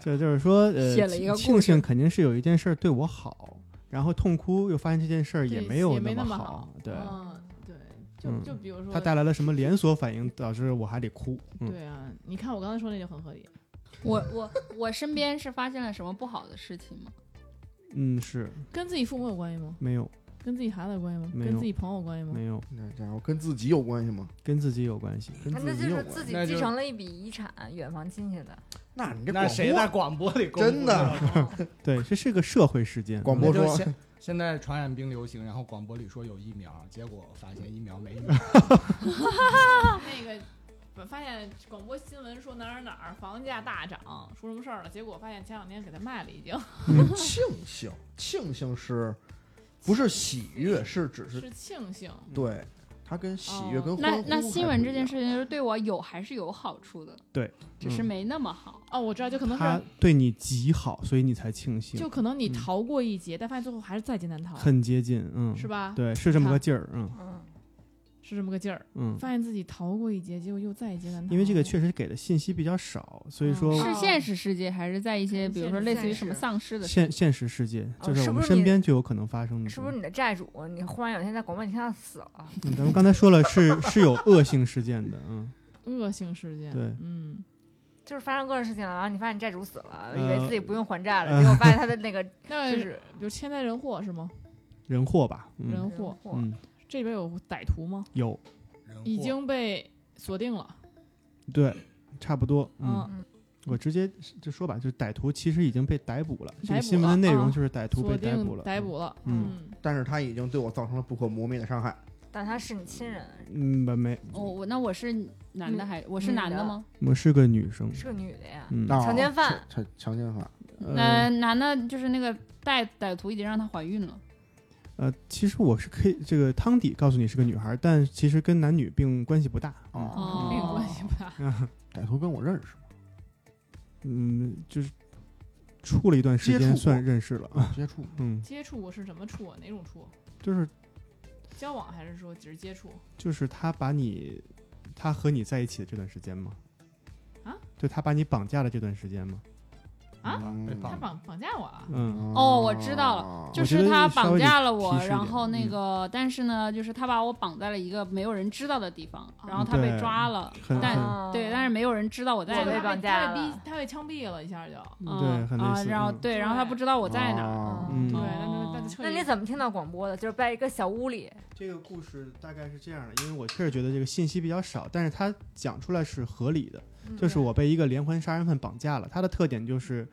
就就是说，呃，庆幸肯定是有一件事儿对我好，然后痛哭又发现这件事儿也没有也没那么么好对，嗯，对，就嗯就比如说，他带来了什么连锁反应，导致我还得哭。嗯，对啊，你看我刚才说那就很合理。我我我身边是发现了什么不好的事情吗？嗯，是跟自己父母有关系吗？没有跟自己孩子有关系吗？没有跟自己朋友有关系吗？没有那家伙跟自己有关系吗？跟自己有关系。跟那就自己有关系。是自己那就继承了一笔遗产，远房亲戚的。那你这广那谁播在广播里公布真的这个 对，这是个社会事件。广播说那就现现在传染病流行，然后广播里说有疫苗，结果发现疫苗没用。那个我发现广播新闻说哪儿哪儿房价大涨，出什么事儿了？结果发现前两天给他卖了，已经庆幸，庆幸是不是喜悦？是只是是庆幸。对，它跟喜悦哦那跟欢呼那新闻这件事，情就是对我有还是有好处的，对，嗯只是没那么好。哦，我知道，就可能他是，对你极好，所以你才庆幸，就可能你嗯逃过一劫，但发现最后还是在劫难逃，很接近。嗯，是吧？对，是这么个劲儿。嗯嗯，是这么个劲儿。嗯，发现自己逃过一劫，结果又再一劫难逃。因为这个确实给的信息比较少，所以说嗯是现实世界还是在一些比如说类似于什么丧尸的现现实世界就是我们身边就有可能发生的。是不是你的债主？你忽然有一天在广播你听他死了，嗯咱们刚才说了是是有恶性事件的，嗯，恶性事件？对嗯，就是发生各种事情了，然后你发现你债主死了，呃以为自己不用还债了，结果发现他的 那个那就是比如天灾人祸是吗？人祸吧，嗯人祸嗯，这边有歹徒吗？有已经被锁定了。对，差不多，嗯，嗯，我直接就说吧，就是歹徒其实已经被逮捕了，这逮捕个新闻的内容就是歹徒被逮捕了，逮捕了。嗯嗯，但是他已经对我造成了不可磨灭的伤害。但他是你亲人，嗯，没没，我我那我是男的还我是男的吗？我是个女生，是个女的呀。强奸犯强强奸犯，呃男的就是那个歹歹徒已经让她怀孕了。呃，其实我是可以这个汤底告诉你是个女孩，但其实跟男女并关系不大，啊哦并关系不大。歹徒跟我认识吗？嗯，就是处了一段时间算认识了啊，接触嗯，接触我是什么处啊？哪种处？就是交往还是说只是接触？就是他把你，他和你在一起的这段时间吗？啊？就他把你绑架的这段时间吗？啊嗯被绑他绑绑架我了？嗯，哦我知道了就是他绑架了我，然后那嗯个，但是呢，就是他把我绑在了一个没有人知道的地方，然后他被抓了，但对，但是没有人知道我在被哪儿。他绑架他被他被枪毙了一下就。啊，然后对，然后他不知道我在哪对，哦那那那就那你怎么听到广播的？就是在一个小屋里，这个故事大概是这样的，因为我确实觉得这个信息比较少，但是他讲出来是合理的，嗯就是我被一个连环杀人犯绑架了，他的特点就是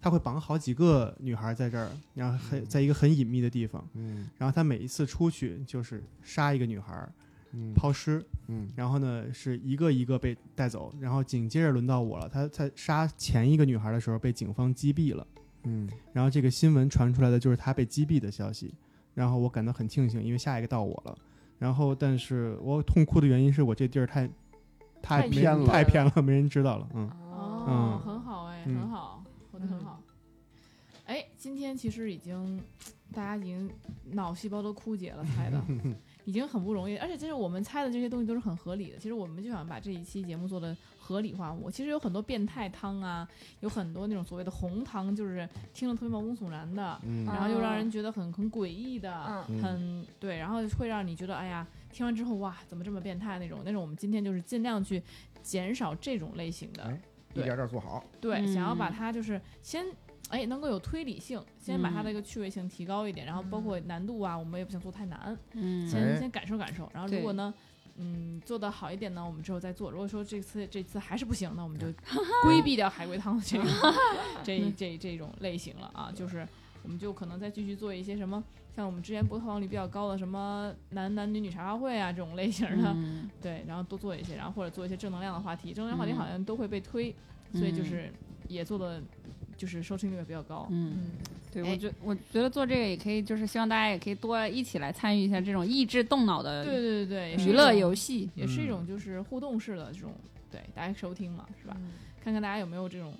他会绑好几个女孩在这儿，然后很在一个很隐秘的地方，嗯。然后他每一次出去就是杀一个女孩，嗯。抛尸，嗯。然后呢是一个一个被带走，然后紧接着轮到我了，他在杀前一个女孩的时候被警方击毙了，嗯。然后这个新闻传出来的就是他被击毙的消息，然后我感到很庆幸，因为下一个到我了。然后，但是我痛哭的原因是我这地儿太太偏了太偏了，没人知道了。嗯，哦，嗯很好哎，嗯很好，活得很好。哎，今天其实已经大家已经脑细胞都枯竭了，猜的 已经很不容易，而且其实我们猜的这些东西都是很合理的。其实我们就想把这一期节目做的合理化。我其实有很多变态汤啊，有很多那种所谓的红汤，就是听了特别毛骨悚然的，嗯然后又让人觉得很很诡异的，嗯，嗯很对，然后会让你觉得哎呀，听完之后哇，怎么这么变态那种？那种我们今天就是尽量去减少这种类型的。哎一点点做好，对，想要把嗯它就是先。哎，能够有推理性，先把它的一个趣味性提高一点，然后包括难度啊，我们也不想做太难，嗯先、哎先感受感受。然后如果呢，嗯，做的好一点呢，我们之后再做。如果说这次这次还是不行，那我们就规避 掉海龟汤的这个 这这这种类型了啊，就是我们就可能再继续做一些什么，像我们之前播放率比较高的什么男男女女茶话会啊这种类型的，嗯 对，然后多做一些，然后或者做一些正能量的话题，正能量话题嗯好像都会被推，所以就是也做的就是收听率也比较高。嗯，嗯，对，哎我觉我觉得做这个也可以，就是希望大家也可以多一起来参与一下这种益智动脑的对对对对，娱乐游戏。也是一嗯种就是互动式的这种，对大家收听嘛，是吧？嗯看看大家有没有这种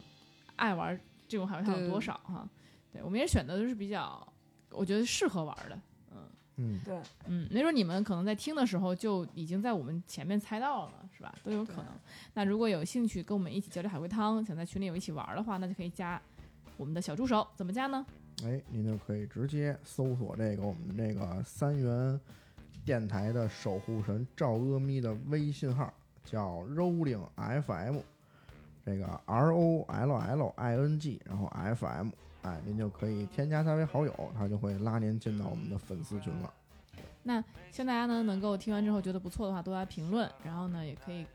爱玩这种好像有多少哈。对，我们也选的都是比较我觉得适合玩的。嗯嗯，对，嗯，那时候你们可能在听的时候就已经在我们前面猜到了，是吧？都有可能。那如果有兴趣跟我们一起交流海龟汤，想在群里有一起玩的话，那就可以加我们的小助手，怎么加呢？哎，您就可以直接搜索这个我们这个三元电台的守护神赵阿咪的微信号，叫 Rolling FM，这个 R O L L I N G，然后 F M，哎，您就可以添加他为好友，他就会拉您进到我们的粉丝群了。那希望大家呢能够听完之后觉得不错的话，多来评论，然后呢也可以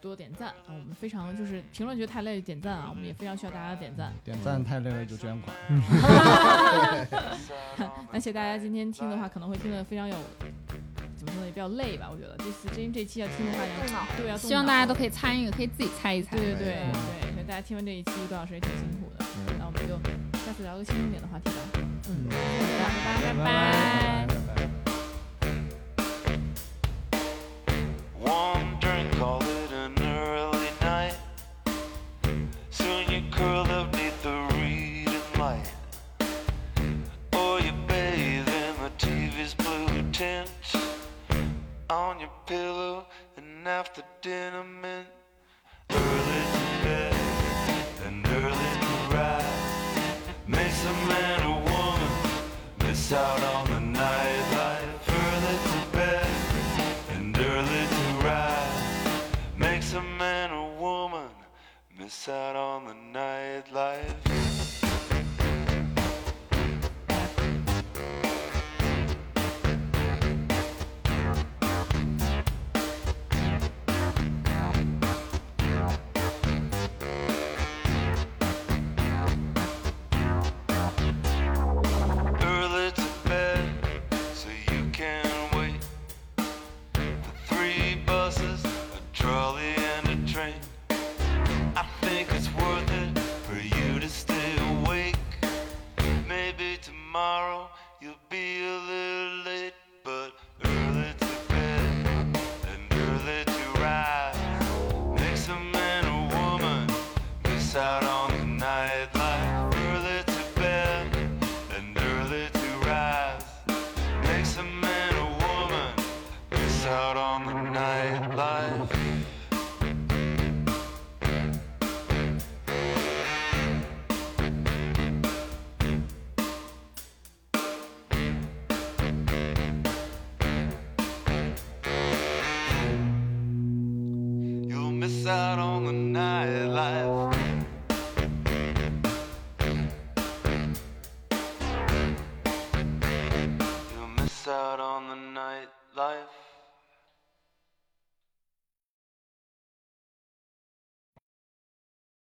多点赞啊。我们非常就是评论觉得太累点赞啊，我们也非常需要大家的点赞。点赞太累了就捐款。那谢谢大家今天听的话，可能会听得非常有怎么说呢，也比较累吧。我觉得这次这这期要听的话，动脑要对希望大家都可以参与，可以自己猜一猜。对对对嗯对，所以大家听完这一期一个多小时也挺辛苦的。嗯那我们就下次聊个轻松点的话题吧。嗯，拜拜拜拜拜。 One drink, call it an early night. Soon you curl up neath the reading light. Or you bathe in the TV's blue tint. On your pillow, and after dinner mint. Miss out on the nightlife. Early to bed and early to rise makes a man or woman miss out on the nightlife.